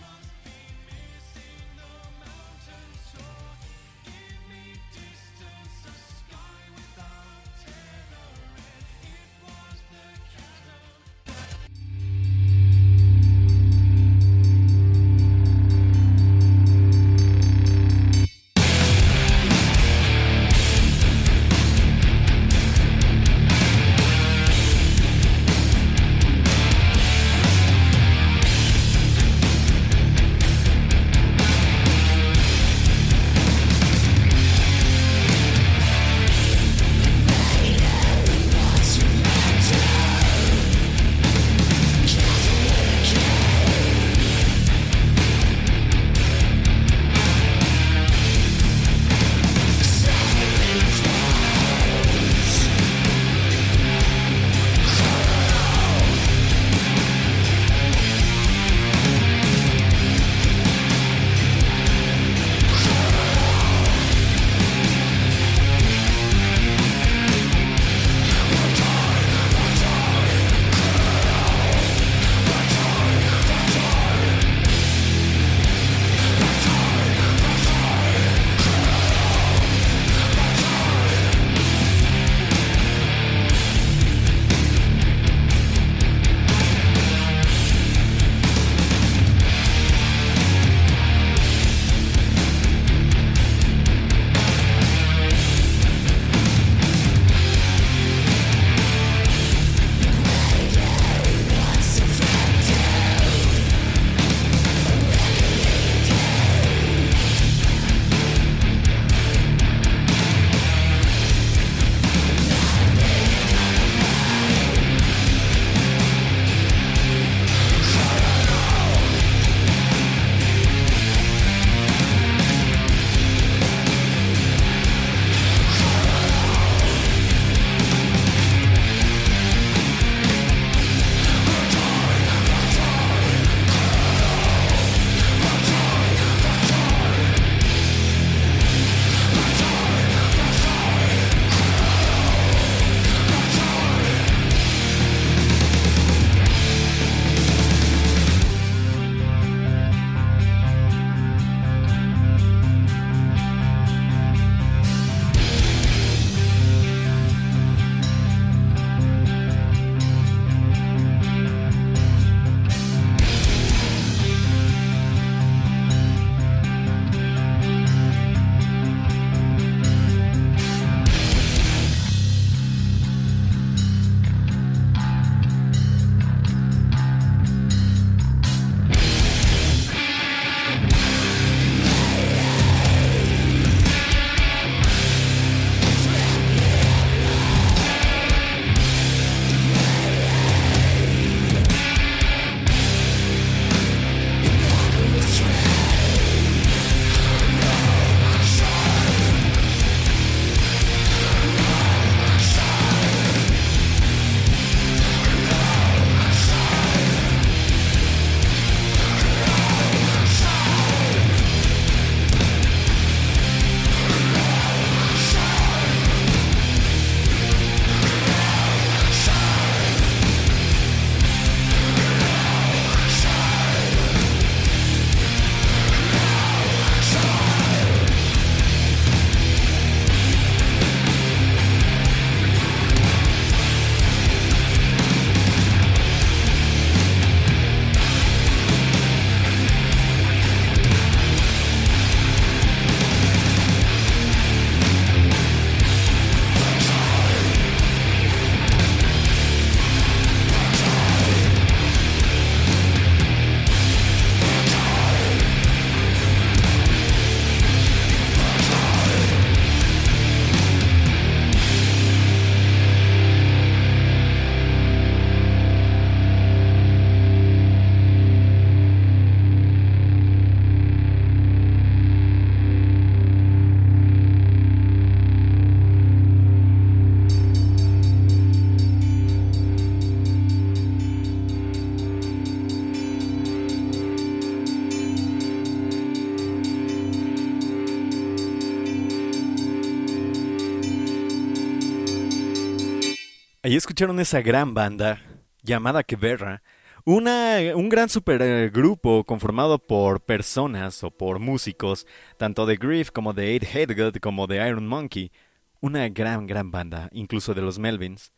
Escucharon esa gran banda llamada Queberra, una, un gran supergrupo conformado por personas o por músicos, tanto de Grief como de Eight Headgut como de Iron Monkey. Una gran, gran banda, incluso de los Melvins.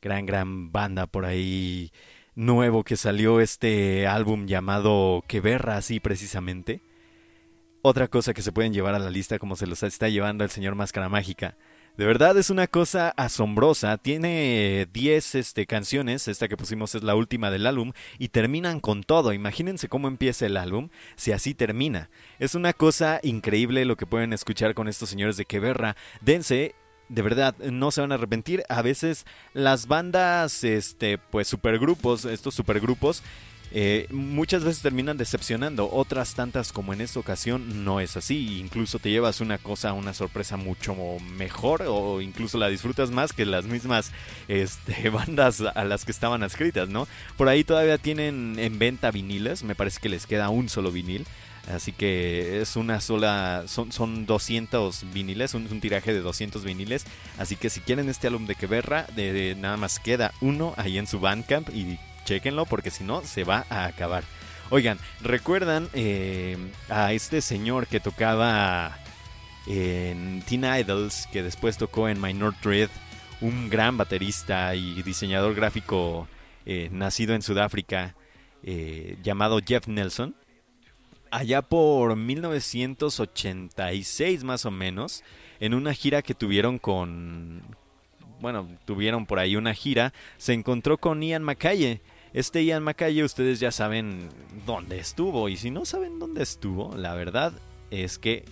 Gran, gran banda por ahí nuevo que salió este álbum llamado Queberra, así precisamente. Otra cosa que se pueden llevar a la lista como se los está llevando el señor Máscara Mágica. De verdad es una cosa asombrosa. Tiene 10 este, canciones. Esta que pusimos es la última del álbum. Y terminan con todo. Imagínense cómo empieza el álbum si así termina. Es una cosa increíble lo que pueden escuchar con estos señores de Queberra. Dense. De verdad, no se van a arrepentir. A veces las bandas, este, pues supergrupos, estos supergrupos, eh, muchas veces terminan decepcionando, otras tantas como en esta ocasión no es así, incluso te llevas una cosa, una sorpresa mucho mejor o incluso la disfrutas más que las mismas este, *laughs* bandas a las que estaban escritas, ¿no? Por ahí todavía tienen en venta viniles, me parece que les queda un solo vinil. Así que es una sola, son, son 200 viniles, un, tiraje de 200 viniles. Así que si quieren este álbum de Queberra, de, nada más queda uno ahí en su Bandcamp y chequenlo porque si no se va a acabar. Oigan, ¿recuerdan eh, a este señor que tocaba en Teen Idols, que después tocó en Minor Threat, un gran baterista y diseñador gráfico eh, nacido en Sudáfrica, eh, llamado Jeff Nelson? Allá por 1986 más o menos, en una gira que tuvieron con... Bueno, tuvieron por ahí una gira, se encontró con Ian McKaye, este Ian McKay, ustedes ya saben dónde estuvo. Y si no saben dónde estuvo, la verdad es que.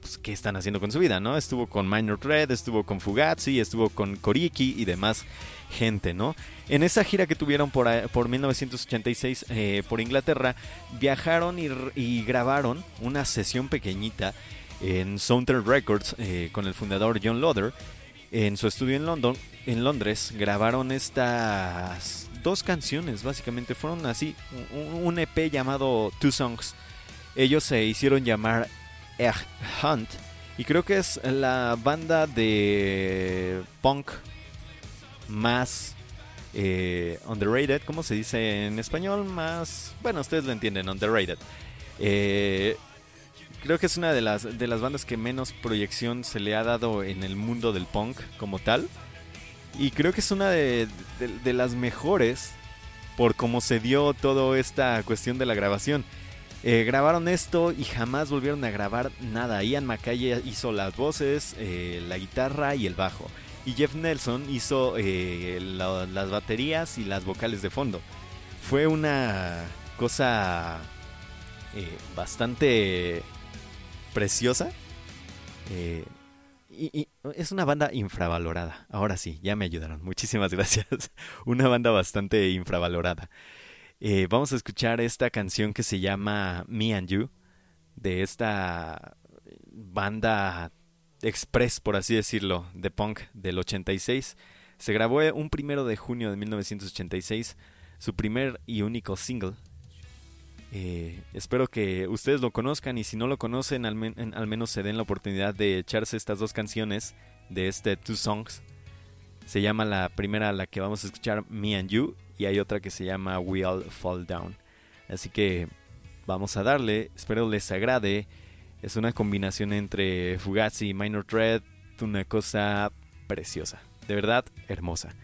Pues, ¿Qué están haciendo con su vida, no? Estuvo con Minor Threat, estuvo con Fugazi, estuvo con Koriki y demás gente, ¿no? En esa gira que tuvieron por, por 1986 eh, por Inglaterra, viajaron y, grabaron una sesión pequeñita en Southern Records eh, con el fundador John Loder. En su estudio en London, en Londres, grabaron estas dos canciones, básicamente. Fueron así, un, EP llamado Two Songs. Ellos se hicieron llamar Egg Hunt. Y creo que es la banda de punk más eh, underrated. ¿Cómo se dice en español? Más... Bueno, ustedes lo entienden, underrated. Eh, creo que es una de las, de las bandas que menos proyección se le ha dado en el mundo del punk como tal. Y creo que es una de, las mejores por cómo se dio toda esta cuestión de la grabación. Eh, grabaron esto y jamás volvieron a grabar nada. Ian McKay hizo las voces, eh, la guitarra y el bajo. Y Jeff Nelson hizo eh, las baterías y las vocales de fondo. Fue una cosa bastante preciosa y, es una banda infravalorada. Ahora sí, ya me ayudaron. Muchísimas *laughs* gracias. una banda bastante infravalorada. Eh, vamos a escuchar esta canción que se llama Me and You, de esta banda express, por así decirlo, de punk del 86. Se grabó un primero de junio de 1986, su primer y único single, eh, espero que ustedes lo conozcan y si no lo conocen, al, menos se den la oportunidad de echarse estas dos canciones de este Two Songs. Se llama la primera, la que vamos a escuchar, Me and You, y hay otra que se llama We All Fall Down. Así que vamos a darle, espero les agrade. Es una combinación entre Fugazi y Minor Threat, una cosa preciosa, de verdad hermosa.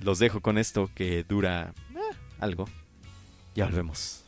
Los dejo con esto que dura eh, algo. Ya volvemos.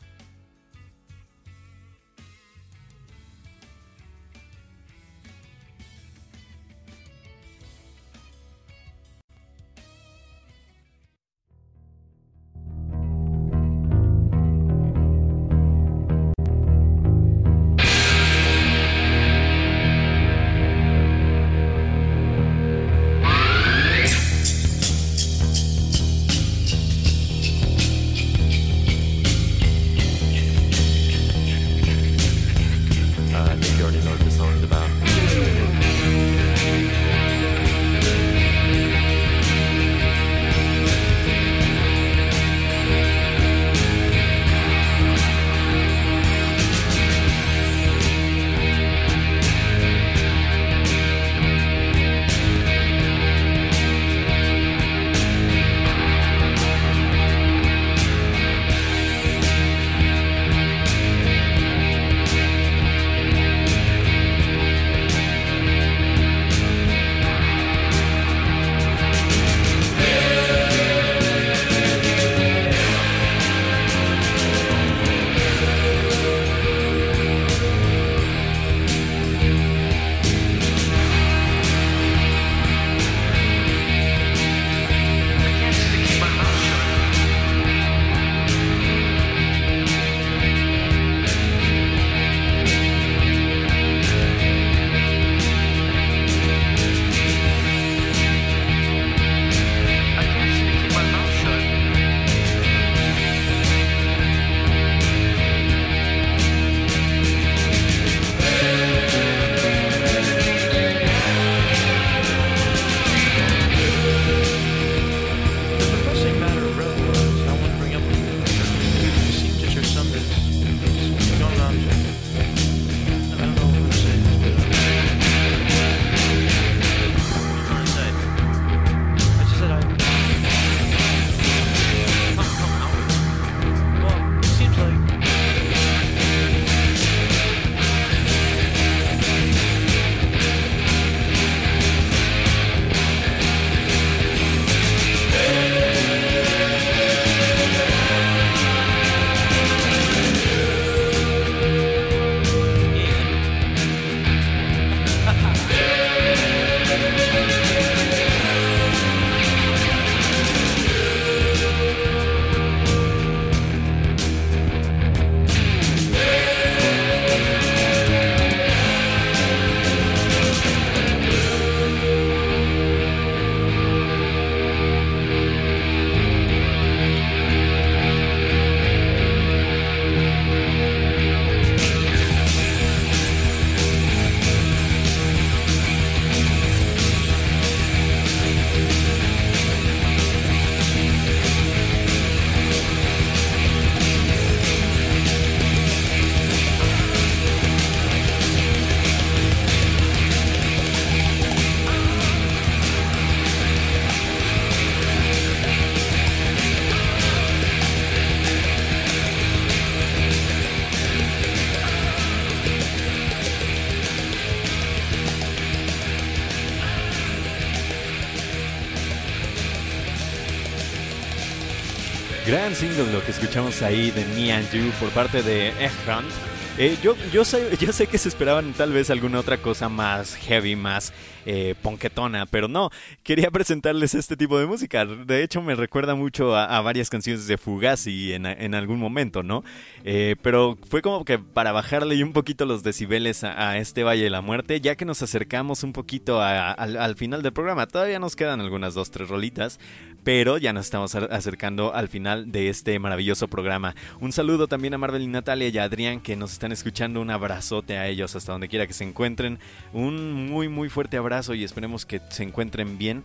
Gran lo que escuchamos ahí de Me and You por parte de Egg Hunt. Eh, yo, yo, sé, *laughs* yo sé que se esperaban tal vez alguna otra cosa más heavy, más eh, ponquetona, pero no, quería presentarles este tipo de música. De hecho, me recuerda mucho a, varias canciones de Fugazi en, algún momento, ¿no? Eh, pero fue como que para bajarle un poquito los decibeles a, este Valle de la Muerte, ya que nos acercamos un poquito al final del programa. Todavía nos quedan algunas dos, tres rolitas, pero ya nos estamos acercando al final de este maravilloso programa. Un saludo también a Marvel y Natalia y a Adrián que nos están escuchando. Un abrazote a ellos hasta donde quiera que se encuentren. Un muy muy fuerte abrazo y esperemos que se encuentren bien.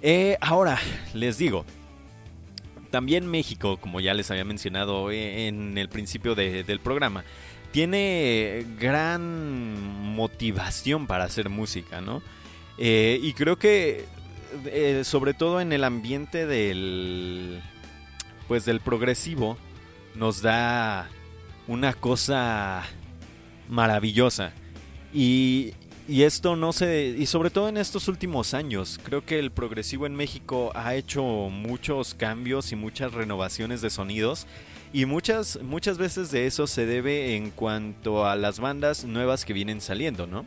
Eh, ahora, les digo, también México, como ya les había mencionado eh, en el principio del programa, tiene gran motivación para hacer música, ¿no? Eh, y creo que eh, sobre todo en el ambiente del pues del progresivo nos da una cosa maravillosa. Y, y esto no se y sobre todo en estos últimos años creo que el progresivo en México ha hecho muchos cambios y muchas renovaciones de sonidos y muchas muchas veces de eso se debe en cuanto a las bandas nuevas que vienen saliendo no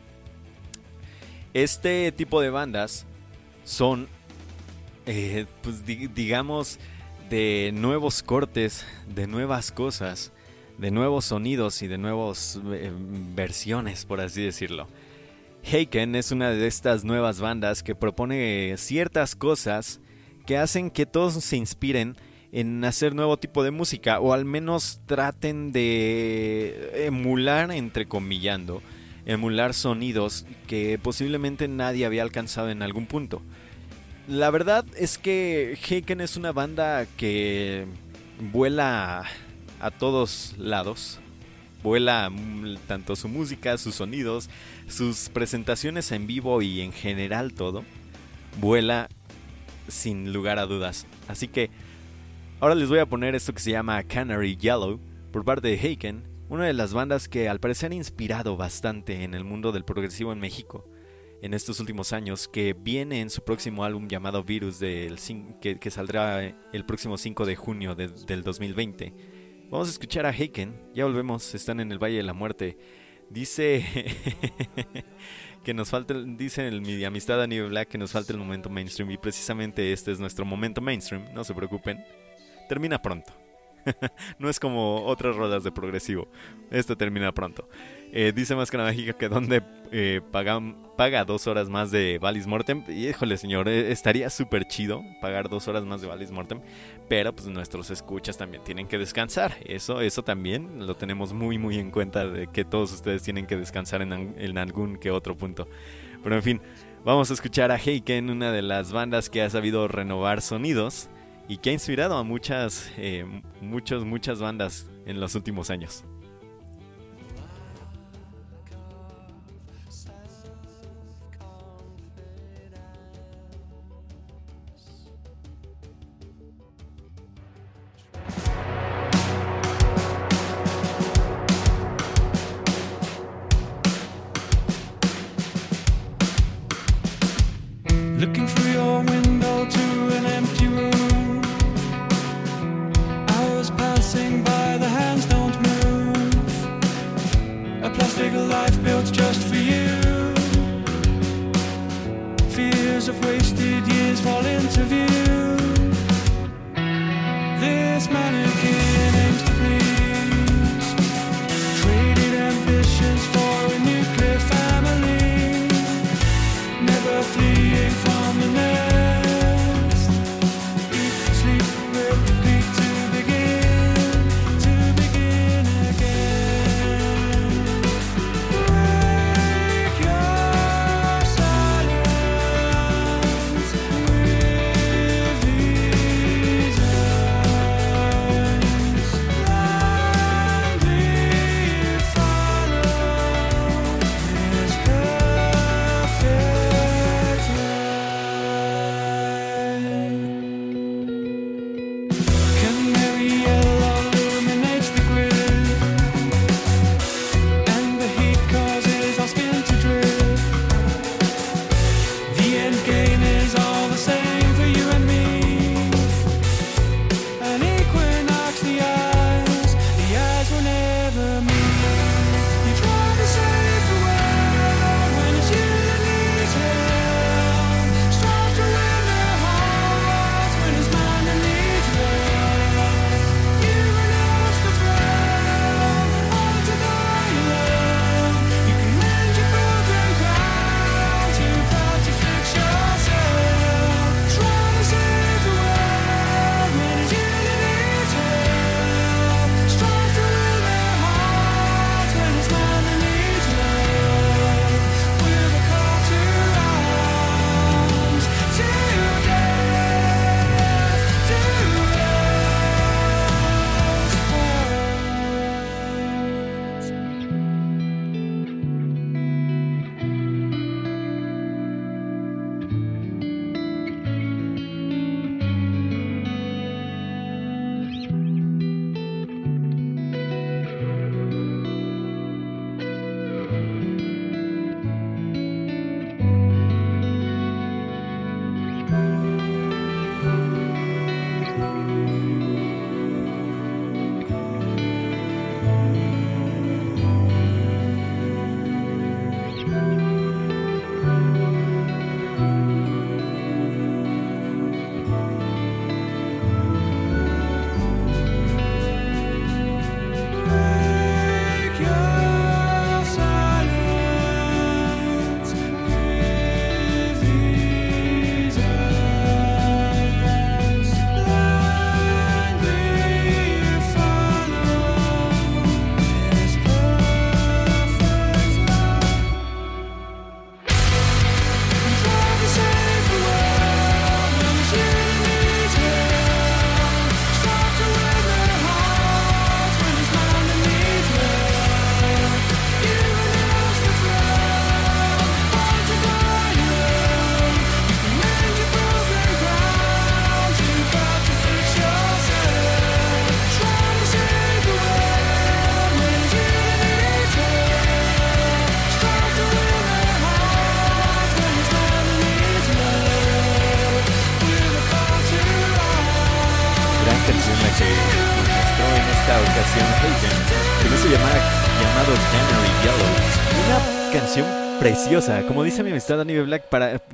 este tipo de bandas son, eh, pues digamos, de nuevos cortes, de nuevas cosas, de nuevos sonidos y de nuevas eh, versiones, por así decirlo. Heiken es una de estas nuevas bandas que propone ciertas cosas que hacen que todos se inspiren en hacer nuevo tipo de música o al menos traten de emular, entrecomillando, emular sonidos que posiblemente nadie había alcanzado en algún punto. La verdad es que Heiken es una banda que vuela a todos lados. Vuela tanto su música, sus sonidos, sus presentaciones en vivo y en general todo. Vuela sin lugar a dudas. Así que ahora les voy a poner esto que se llama Canary Yellow por parte de Heiken una de las bandas que al parecer ha inspirado bastante en el mundo del progresivo en México en estos últimos años, que viene en su próximo álbum llamado Virus, del, que, que saldrá el próximo 5 de junio del 2020. Vamos a escuchar a Heiken, ya volvemos, están en el Valle de la Muerte. Dice *laughs* que nos falta, dice el, mi amistad a nivel Black que nos falta el momento mainstream y precisamente este es nuestro momento mainstream, no se preocupen. Termina pronto. *laughs* no es como otras rodas de progresivo. Esto termina pronto. Eh, dice Máscara Mágica que donde eh, paga, dos horas más de Valis Mortem. Híjole, señor, eh, estaría súper chido pagar dos horas más de Valis Mortem. Pero pues nuestros escuchas también tienen que descansar. Eso, eso también lo tenemos muy, muy en cuenta de que todos ustedes tienen que descansar en, en algún que otro punto. Pero en fin, vamos a escuchar a Heiken, una de las bandas que ha sabido renovar sonidos y que ha inspirado a muchas, eh, muchas, muchas bandas en los últimos años. fantastic life built just for you. Fears of wasted years fall into view. This mannequin. Preciosa, como dice mi amistad Dani Black,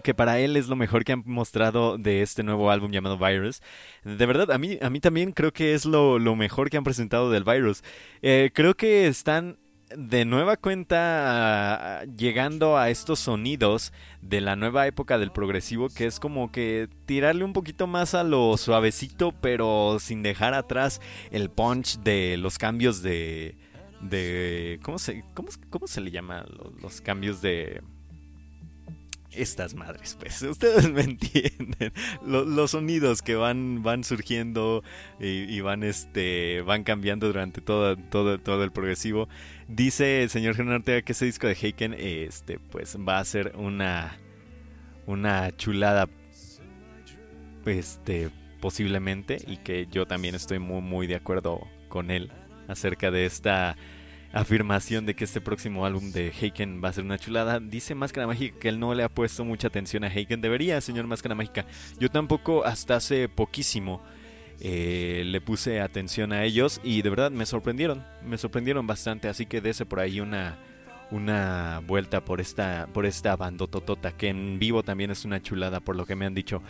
que para él es lo mejor que han mostrado de este nuevo álbum llamado Virus. De verdad, a mí, a mí también creo que es lo, lo mejor que han presentado del Virus. Eh, creo que están de nueva cuenta ah, llegando a estos sonidos de la nueva época del progresivo que es como que tirarle un poquito más a lo suavecito pero sin dejar atrás el punch de los cambios de de cómo se cómo, cómo se le llama los, cambios de estas madres, pues *laughs* ustedes me entienden. los sonidos que van, van surgiendo y, van, este, van cambiando durante todo, todo, todo el progresivo. Dice el señor Gerardo Ortega que ese disco de Heiken, este, pues va a ser una, una chulada, este, posiblemente, y que yo también estoy muy, muy de acuerdo con él acerca de esta afirmación de que este próximo álbum de Heiken va a ser una chulada. Dice Máscara Mágica que él no le ha puesto mucha atención a Heiken. Debería, señor Máscara Mágica. Yo tampoco hasta hace poquísimo eh, le puse atención a ellos y de verdad me sorprendieron. Me sorprendieron bastante. Así que dese por ahí una, una vuelta por esta, por esta bandototota que en vivo también es una chulada por lo que me han dicho.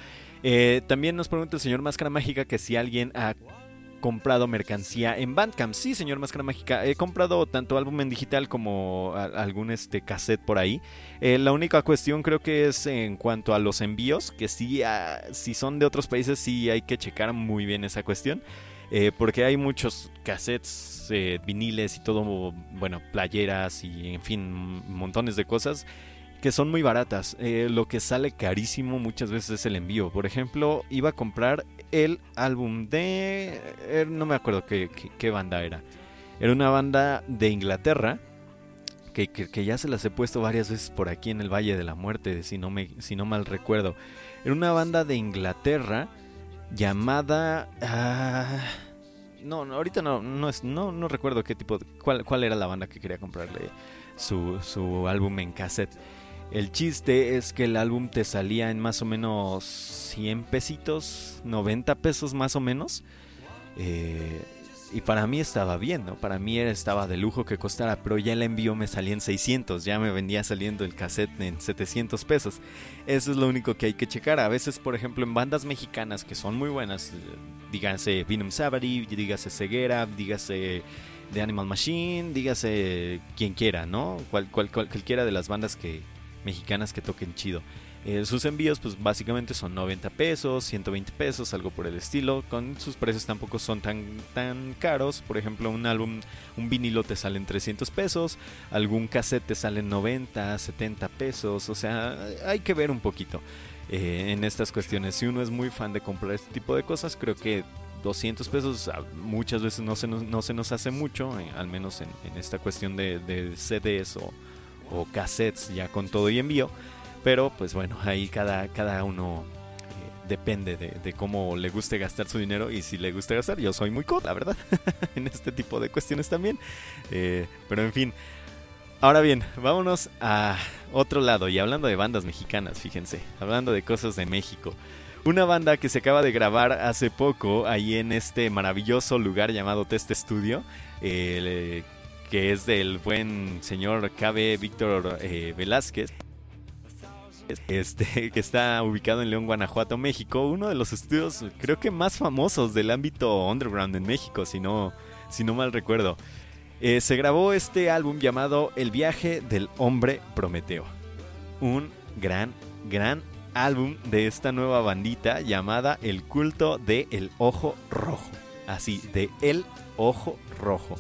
Eh, también nos pregunta el señor Máscara Mágica que si alguien ha comprado mercancía en Bandcamp. Sí, señor Máscara Mágica, he comprado tanto álbum en digital como algún este cassette por ahí. Eh, la única cuestión creo que es en cuanto a los envíos, que sí, ah, si son de otros países sí hay que checar muy bien esa cuestión. Eh, porque hay muchos cassettes, eh, viniles y todo, bueno, playeras y en fin, montones de cosas que son muy baratas. Lo que sale carísimo muchas veces es el envío. Por ejemplo, iba a comprar el álbum de... Eh, no me acuerdo qué, banda era. Era una banda de Inglaterra. Que, ya se las he puesto varias veces por aquí en el Valle de la Muerte, si no, me, si no mal recuerdo. Era una banda de Inglaterra llamada... Ah, no, no, ahorita no, no, es, no, no recuerdo qué tipo, cuál, cuál era la banda que quería comprarle su, su álbum en cassette. El chiste es que el álbum te salía en más o menos 100 pesitos, 90 pesos más o menos. Eh, y para mí estaba bien, ¿no? Para mí estaba de lujo que costara, pero ya el envío me salía en 600, ya me vendía saliendo el cassette en 700 pesos. Eso es lo único que hay que checar. A veces, por ejemplo, en bandas mexicanas que son muy buenas, dígase Venom Savary, dígase Ceguera, dígase The Animal Machine, dígase quien quiera, ¿no? Cual, cual, cualquiera de las bandas que, mexicanas que toquen chido. Eh, sus envíos pues básicamente son 90 pesos, 120 pesos, algo por el estilo. Con sus precios tampoco son tan, tan caros. Por ejemplo, un álbum, un vinilo te sale en 300 pesos, algún cassette te sale en 90, 70 pesos. O sea, hay que ver un poquito eh, en estas cuestiones. Si uno es muy fan de comprar este tipo de cosas, creo que 200 pesos ah, muchas veces no se nos, no se nos hace mucho, eh, al menos en, esta cuestión de, de CDs o o cassettes ya con todo y envío. Pero pues bueno, ahí cada, cada uno eh, depende de, cómo le guste gastar su dinero y si le gusta gastar. Yo soy muy cool, la verdad, *laughs* en este tipo de cuestiones también. Eh, pero en fin. Ahora bien, vámonos a otro lado y hablando de bandas mexicanas, fíjense, hablando de cosas de México. Una banda que se acaba de grabar hace poco ahí en este maravilloso lugar llamado Test Studio, eh, que es del buen señor KB Víctor eh, Velázquez. Este, *laughs* que está ubicado en León, Guanajuato, México, uno de los estudios creo que más famosos del ámbito underground en México, si no, si no mal recuerdo. Eh, se grabó este álbum llamado El viaje del hombre Prometeo. Un gran, gran álbum de esta nueva bandita llamada El culto de El Ojo Rojo. Así, de El Ojo Rojo.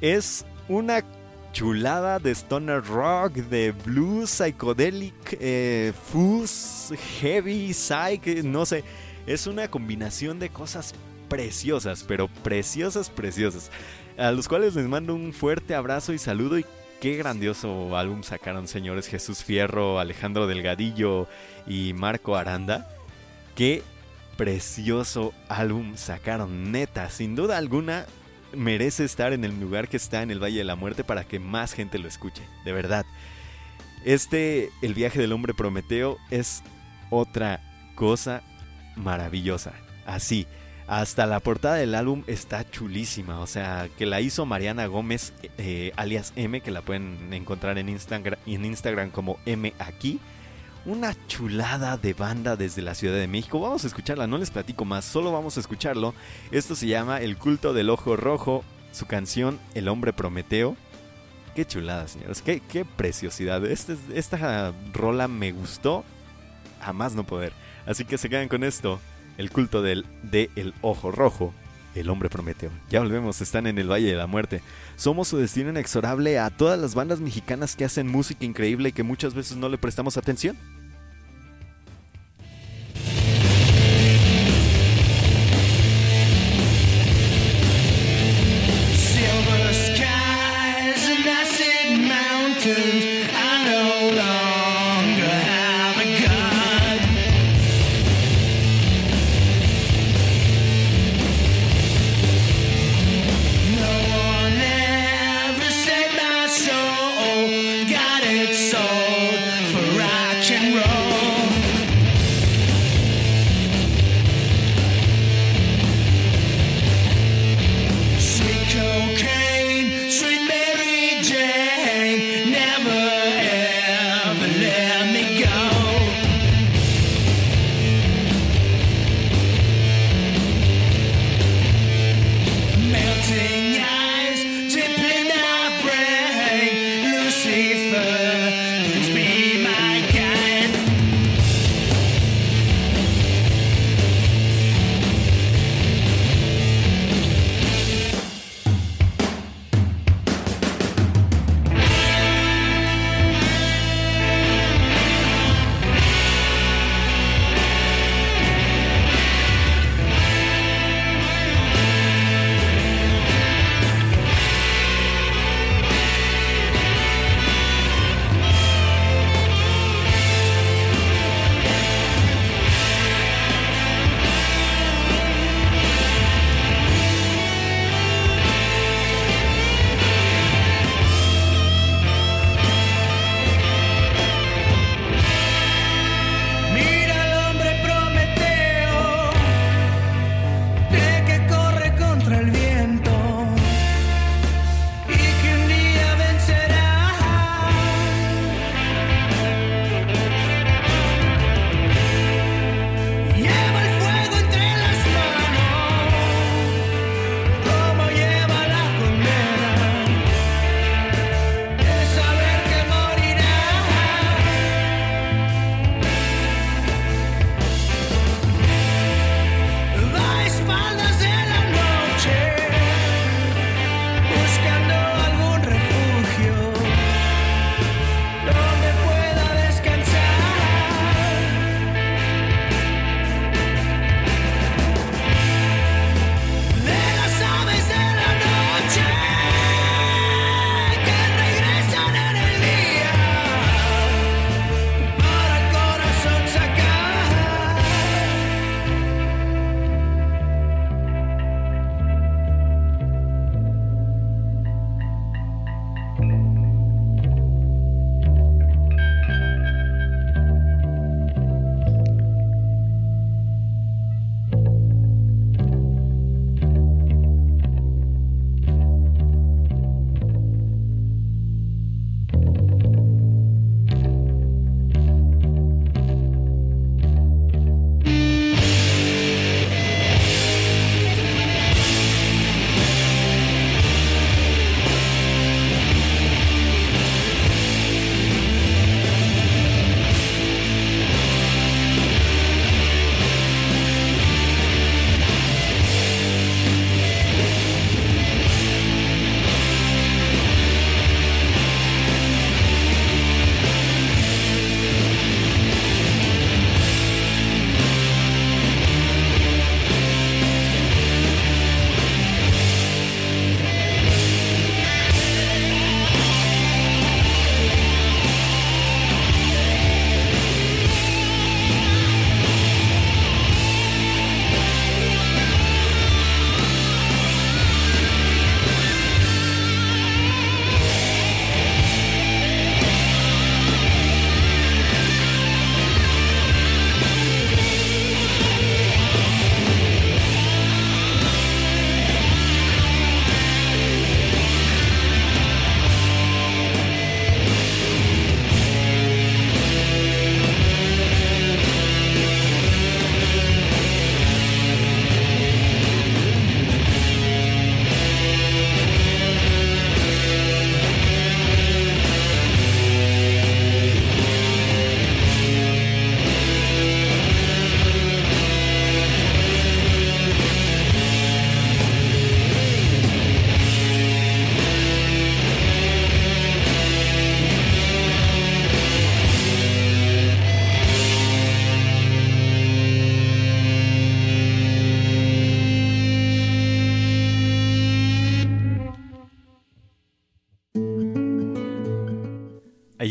Es una chulada de stoner rock, de blues, psychedelic, eh, fuzz, heavy, psych, no sé. Es una combinación de cosas preciosas, pero preciosas, preciosas. A los cuales les mando un fuerte abrazo y saludo y qué grandioso álbum sacaron señores Jesús Fierro, Alejandro Delgadillo y Marco Aranda. Qué precioso álbum sacaron, neta, sin duda alguna merece estar en el lugar que está en el Valle de la Muerte para que más gente lo escuche, de verdad. Este, el viaje del hombre Prometeo, es otra cosa maravillosa. Así, Hasta la portada del álbum está chulísima, o sea, que la hizo Mariana Gómez, eh, alias M, que la pueden encontrar en Instagram, en Instagram como M aquí. Una chulada de banda desde la Ciudad de México. Vamos a escucharla, no les platico más, solo vamos a escucharlo. Esto se llama El culto del ojo rojo, su canción El hombre Prometeo. Qué chulada, señores, qué, qué preciosidad. Este, esta rola me gustó a más no poder. Así que se quedan con esto el culto del de El Ojo Rojo, el hombre Prometeo. Ya volvemos, están en el Valle de la Muerte. Somos su destino inexorable a todas las bandas mexicanas que hacen música increíble y que muchas veces no le prestamos atención.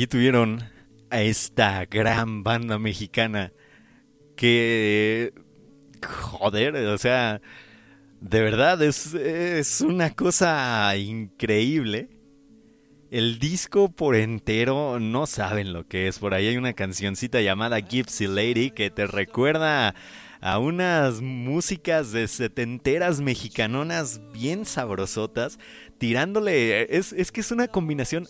Tuvieron a esta gran banda mexicana que... Joder, o sea, de verdad es, es una cosa increíble. El disco por entero no saben lo que es. Por ahí hay una cancioncita llamada Gypsy Lady que te recuerda a unas músicas de setenteras mexicanonas bien sabrosotas, tirándole... Es, es que es una combinación...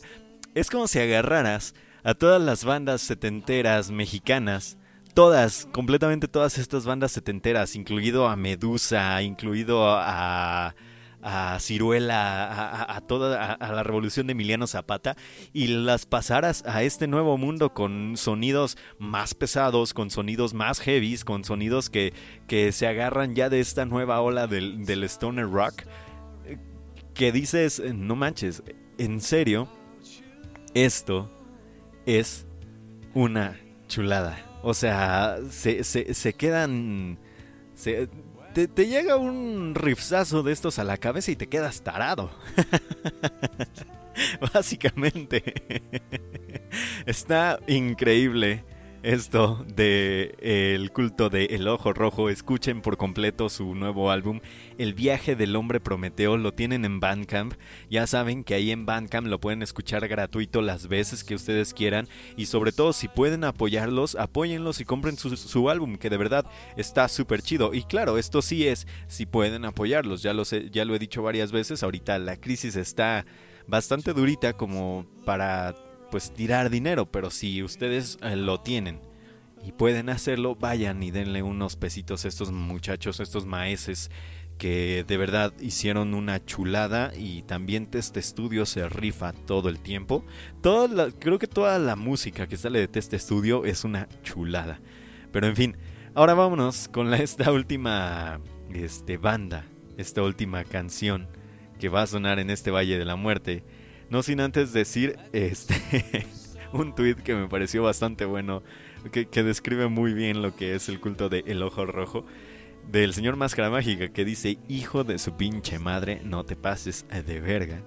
Es como si agarraras a todas las bandas setenteras mexicanas, todas, completamente todas estas bandas setenteras, incluido a Medusa, incluido a a Ciruela, a, toda a, la revolución de Emiliano Zapata y las pasaras a este nuevo mundo con sonidos más pesados, con sonidos más heavies, con sonidos que, que se agarran ya de esta nueva ola del, del stoner rock, que dices, no manches, en serio, esto es una chulada. O sea, se, se, se quedan... Te, llega un rifzazo de estos a la cabeza y te quedas tarado. *laughs* Básicamente. *laughs* Está increíble esto de eh, el culto de El Ojo Rojo, escuchen por completo su nuevo álbum, El viaje del hombre Prometeo, lo tienen en Bandcamp. Ya saben que ahí en Bandcamp lo pueden escuchar gratuito las veces que ustedes quieran y sobre todo si pueden apoyarlos, apóyenlos y compren su, su álbum, que de verdad está súper chido. Y claro, esto sí es si pueden apoyarlos, ya lo, sé, ya lo he dicho varias veces, ahorita la crisis está bastante durita como para pues tirar dinero, pero si ustedes eh, lo tienen y pueden hacerlo, vayan y denle unos pesitos a estos muchachos, a estos maeses que de verdad hicieron una chulada y también este estudio se rifa todo el tiempo. Toda creo que toda la música que sale de este estudio es una chulada. Pero en fin, ahora vámonos con esta última este, banda, esta última canción que va a sonar en este Valle de la Muerte. No sin antes decir este *laughs* un tweet que me pareció bastante bueno, que, describe muy bien lo que es el culto de El Ojo Rojo, del señor Máscara Mágica, que dice, hijo de su pinche madre, no te pases de verga.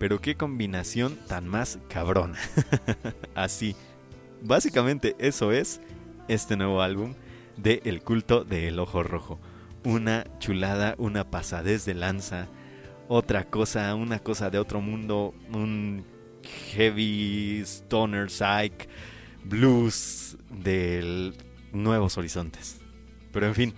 Pero qué combinación tan más cabrona. *laughs* Así. Básicamente eso es este nuevo álbum de El culto de El Ojo Rojo. Una chulada, una pasadez de lanza otra cosa, una cosa de otro mundo, un heavy stoner psych blues de nuevos horizontes. Pero en fin,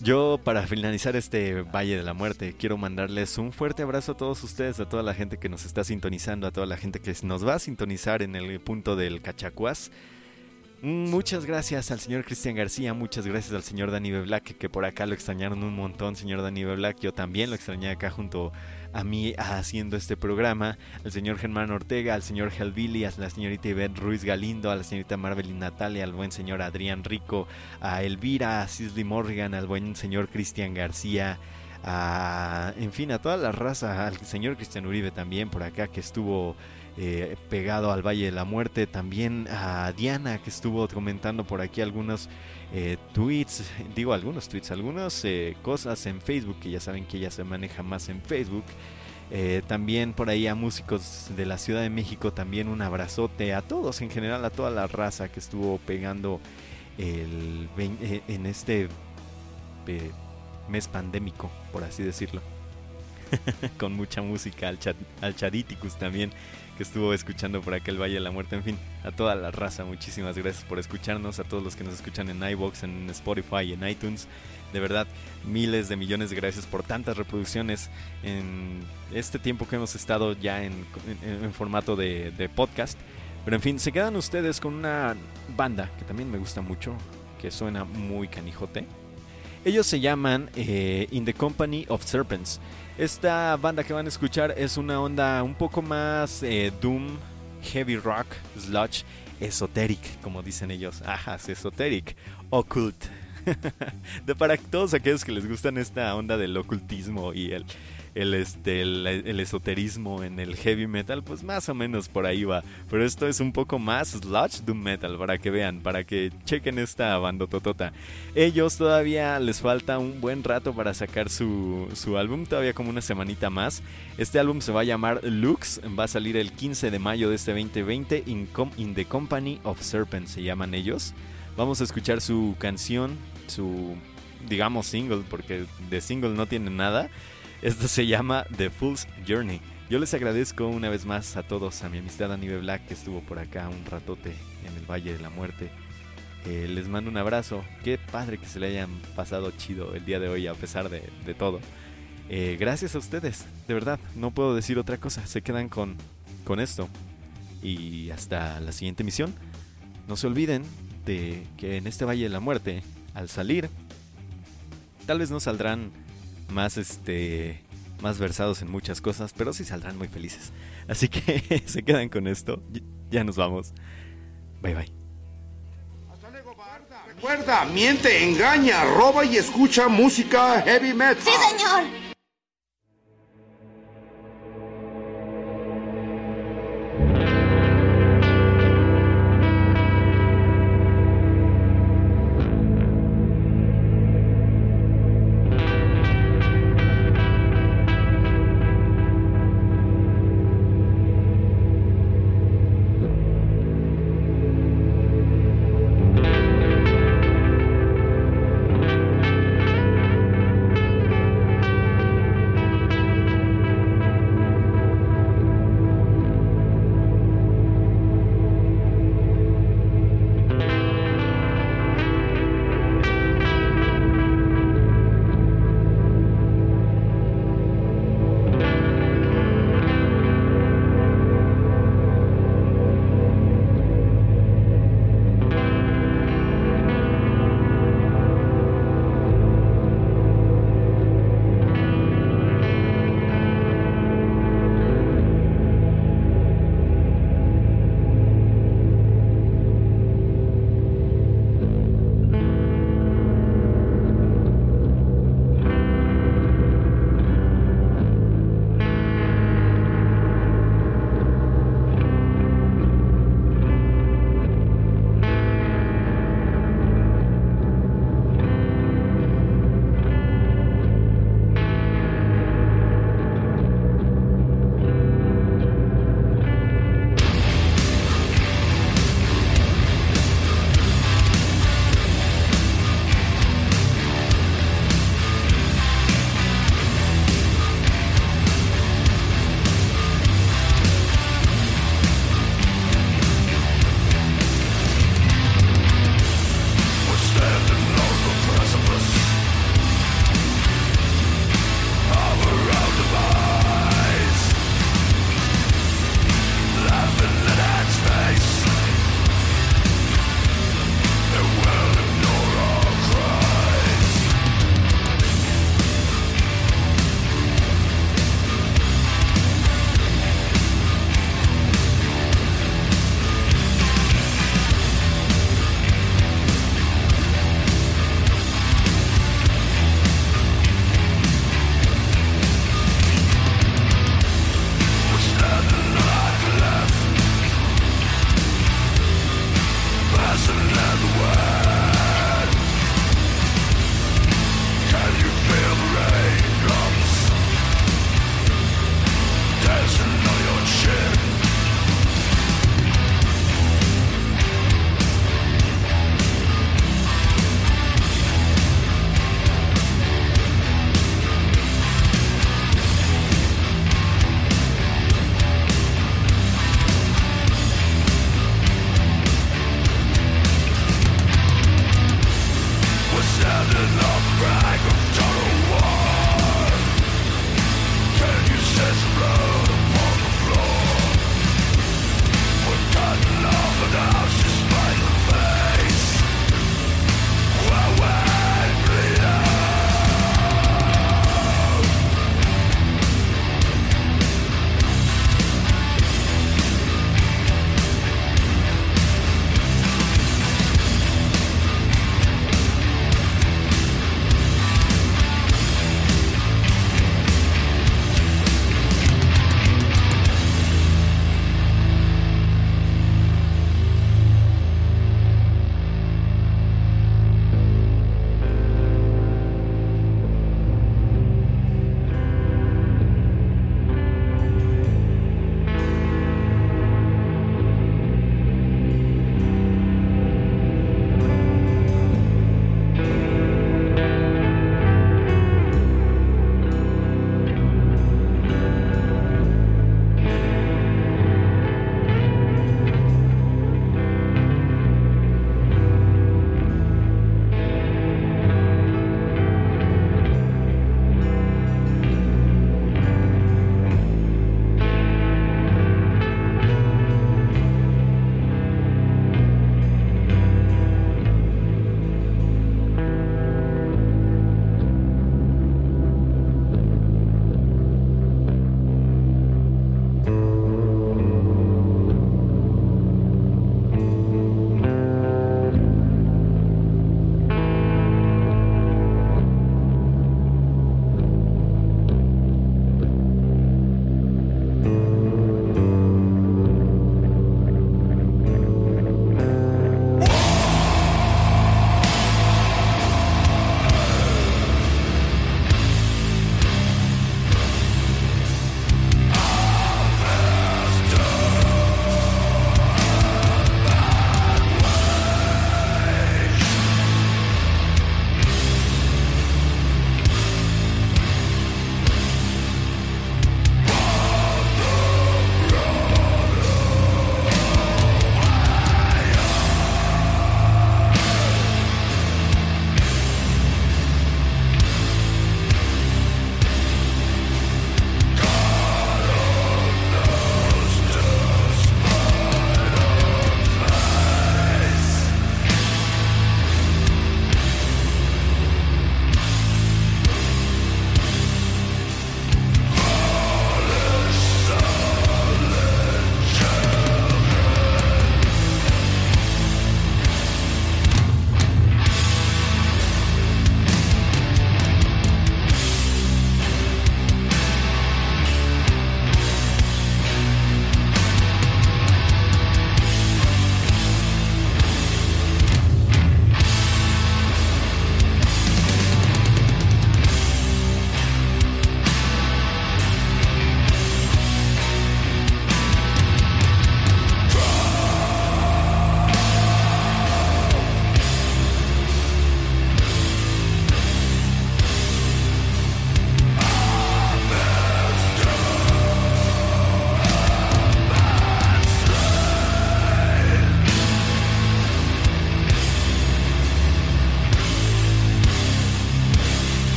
yo para finalizar este Valle de la Muerte quiero mandarles un fuerte abrazo a todos ustedes, a toda la gente que nos está sintonizando, a toda la gente que nos va a sintonizar en el punto del Cachacuás. Muchas gracias al señor Cristian García, muchas gracias al señor Dani Black, que por acá lo extrañaron un montón, señor Dani Black. Yo también lo extrañé acá junto a mí haciendo este programa. Al señor Germán Ortega, al señor Helvili, a la señorita Ivette Ruiz Galindo, a la señorita Marvelyn Natalia, al buen señor Adrián Rico, a Elvira, a Sisley Morgan, al buen señor Cristian García. En fin, a toda la raza, al señor Cristian Uribe también por acá que estuvo eh, pegado al Valle de la Muerte. También a Diana que estuvo comentando por aquí algunos eh, tweets, digo algunos tweets, algunas eh, cosas en Facebook que ya saben que ella se maneja más en Facebook. también por ahí a músicos de la Ciudad de México, también un abrazote a todos en general, a toda la raza que estuvo pegando el, en este mes pandémico, por así decirlo. *laughs* Con mucha música, al, chat, también que estuvo escuchando por aquel Valle de la Muerte. En fin, a toda la raza, muchísimas gracias por escucharnos. A todos los que nos escuchan en iBox, en Spotify, en iTunes. De verdad, miles de millones de gracias por tantas reproducciones en este tiempo que hemos estado ya en, formato de, podcast. Pero en fin, se quedan ustedes con una banda que también me gusta mucho, que suena muy canijote. Ellos se llaman eh, In the Company of Serpents. Esta banda que van a escuchar es una onda un poco más eh, doom, heavy rock, sludge, esoteric, como dicen ellos. Ajá, esoteric, occult. *laughs* de para todos aquellos que les gustan esta onda del ocultismo y el, el, este, el, esoterismo en el heavy metal, pues más o menos por ahí va. Pero esto es un poco más sludge doom metal, para que vean, para que chequen esta bandototota. Ellos todavía les falta un buen rato para sacar su, su álbum, todavía como una semanita más. Este álbum se va a llamar Lux, va a salir el 15 de mayo de este 2020, In, in the Company of Serpents se llaman ellos. Vamos a escuchar su canción, su digamos single, porque de single no tiene nada. Esto se llama The Fool's Journey. Yo les agradezco una vez más a todos, a mi amistad Anibe Black que estuvo por acá un ratote en el Valle de la Muerte. Eh, les mando un abrazo. Qué padre que se le hayan pasado chido el día de hoy a pesar de, de todo. Eh, gracias a ustedes, de verdad, no puedo decir otra cosa. Se quedan con, con esto. Y hasta la siguiente misión. No se olviden de que en este Valle de la Muerte, al salir, tal vez no saldrán más este más versados en muchas cosas, pero sí saldrán muy felices. Así que *laughs* se quedan con esto. Ya nos vamos. Bye bye. Recuerda, miente, engaña, roba y escucha música heavy metal. ¡Sí, señor!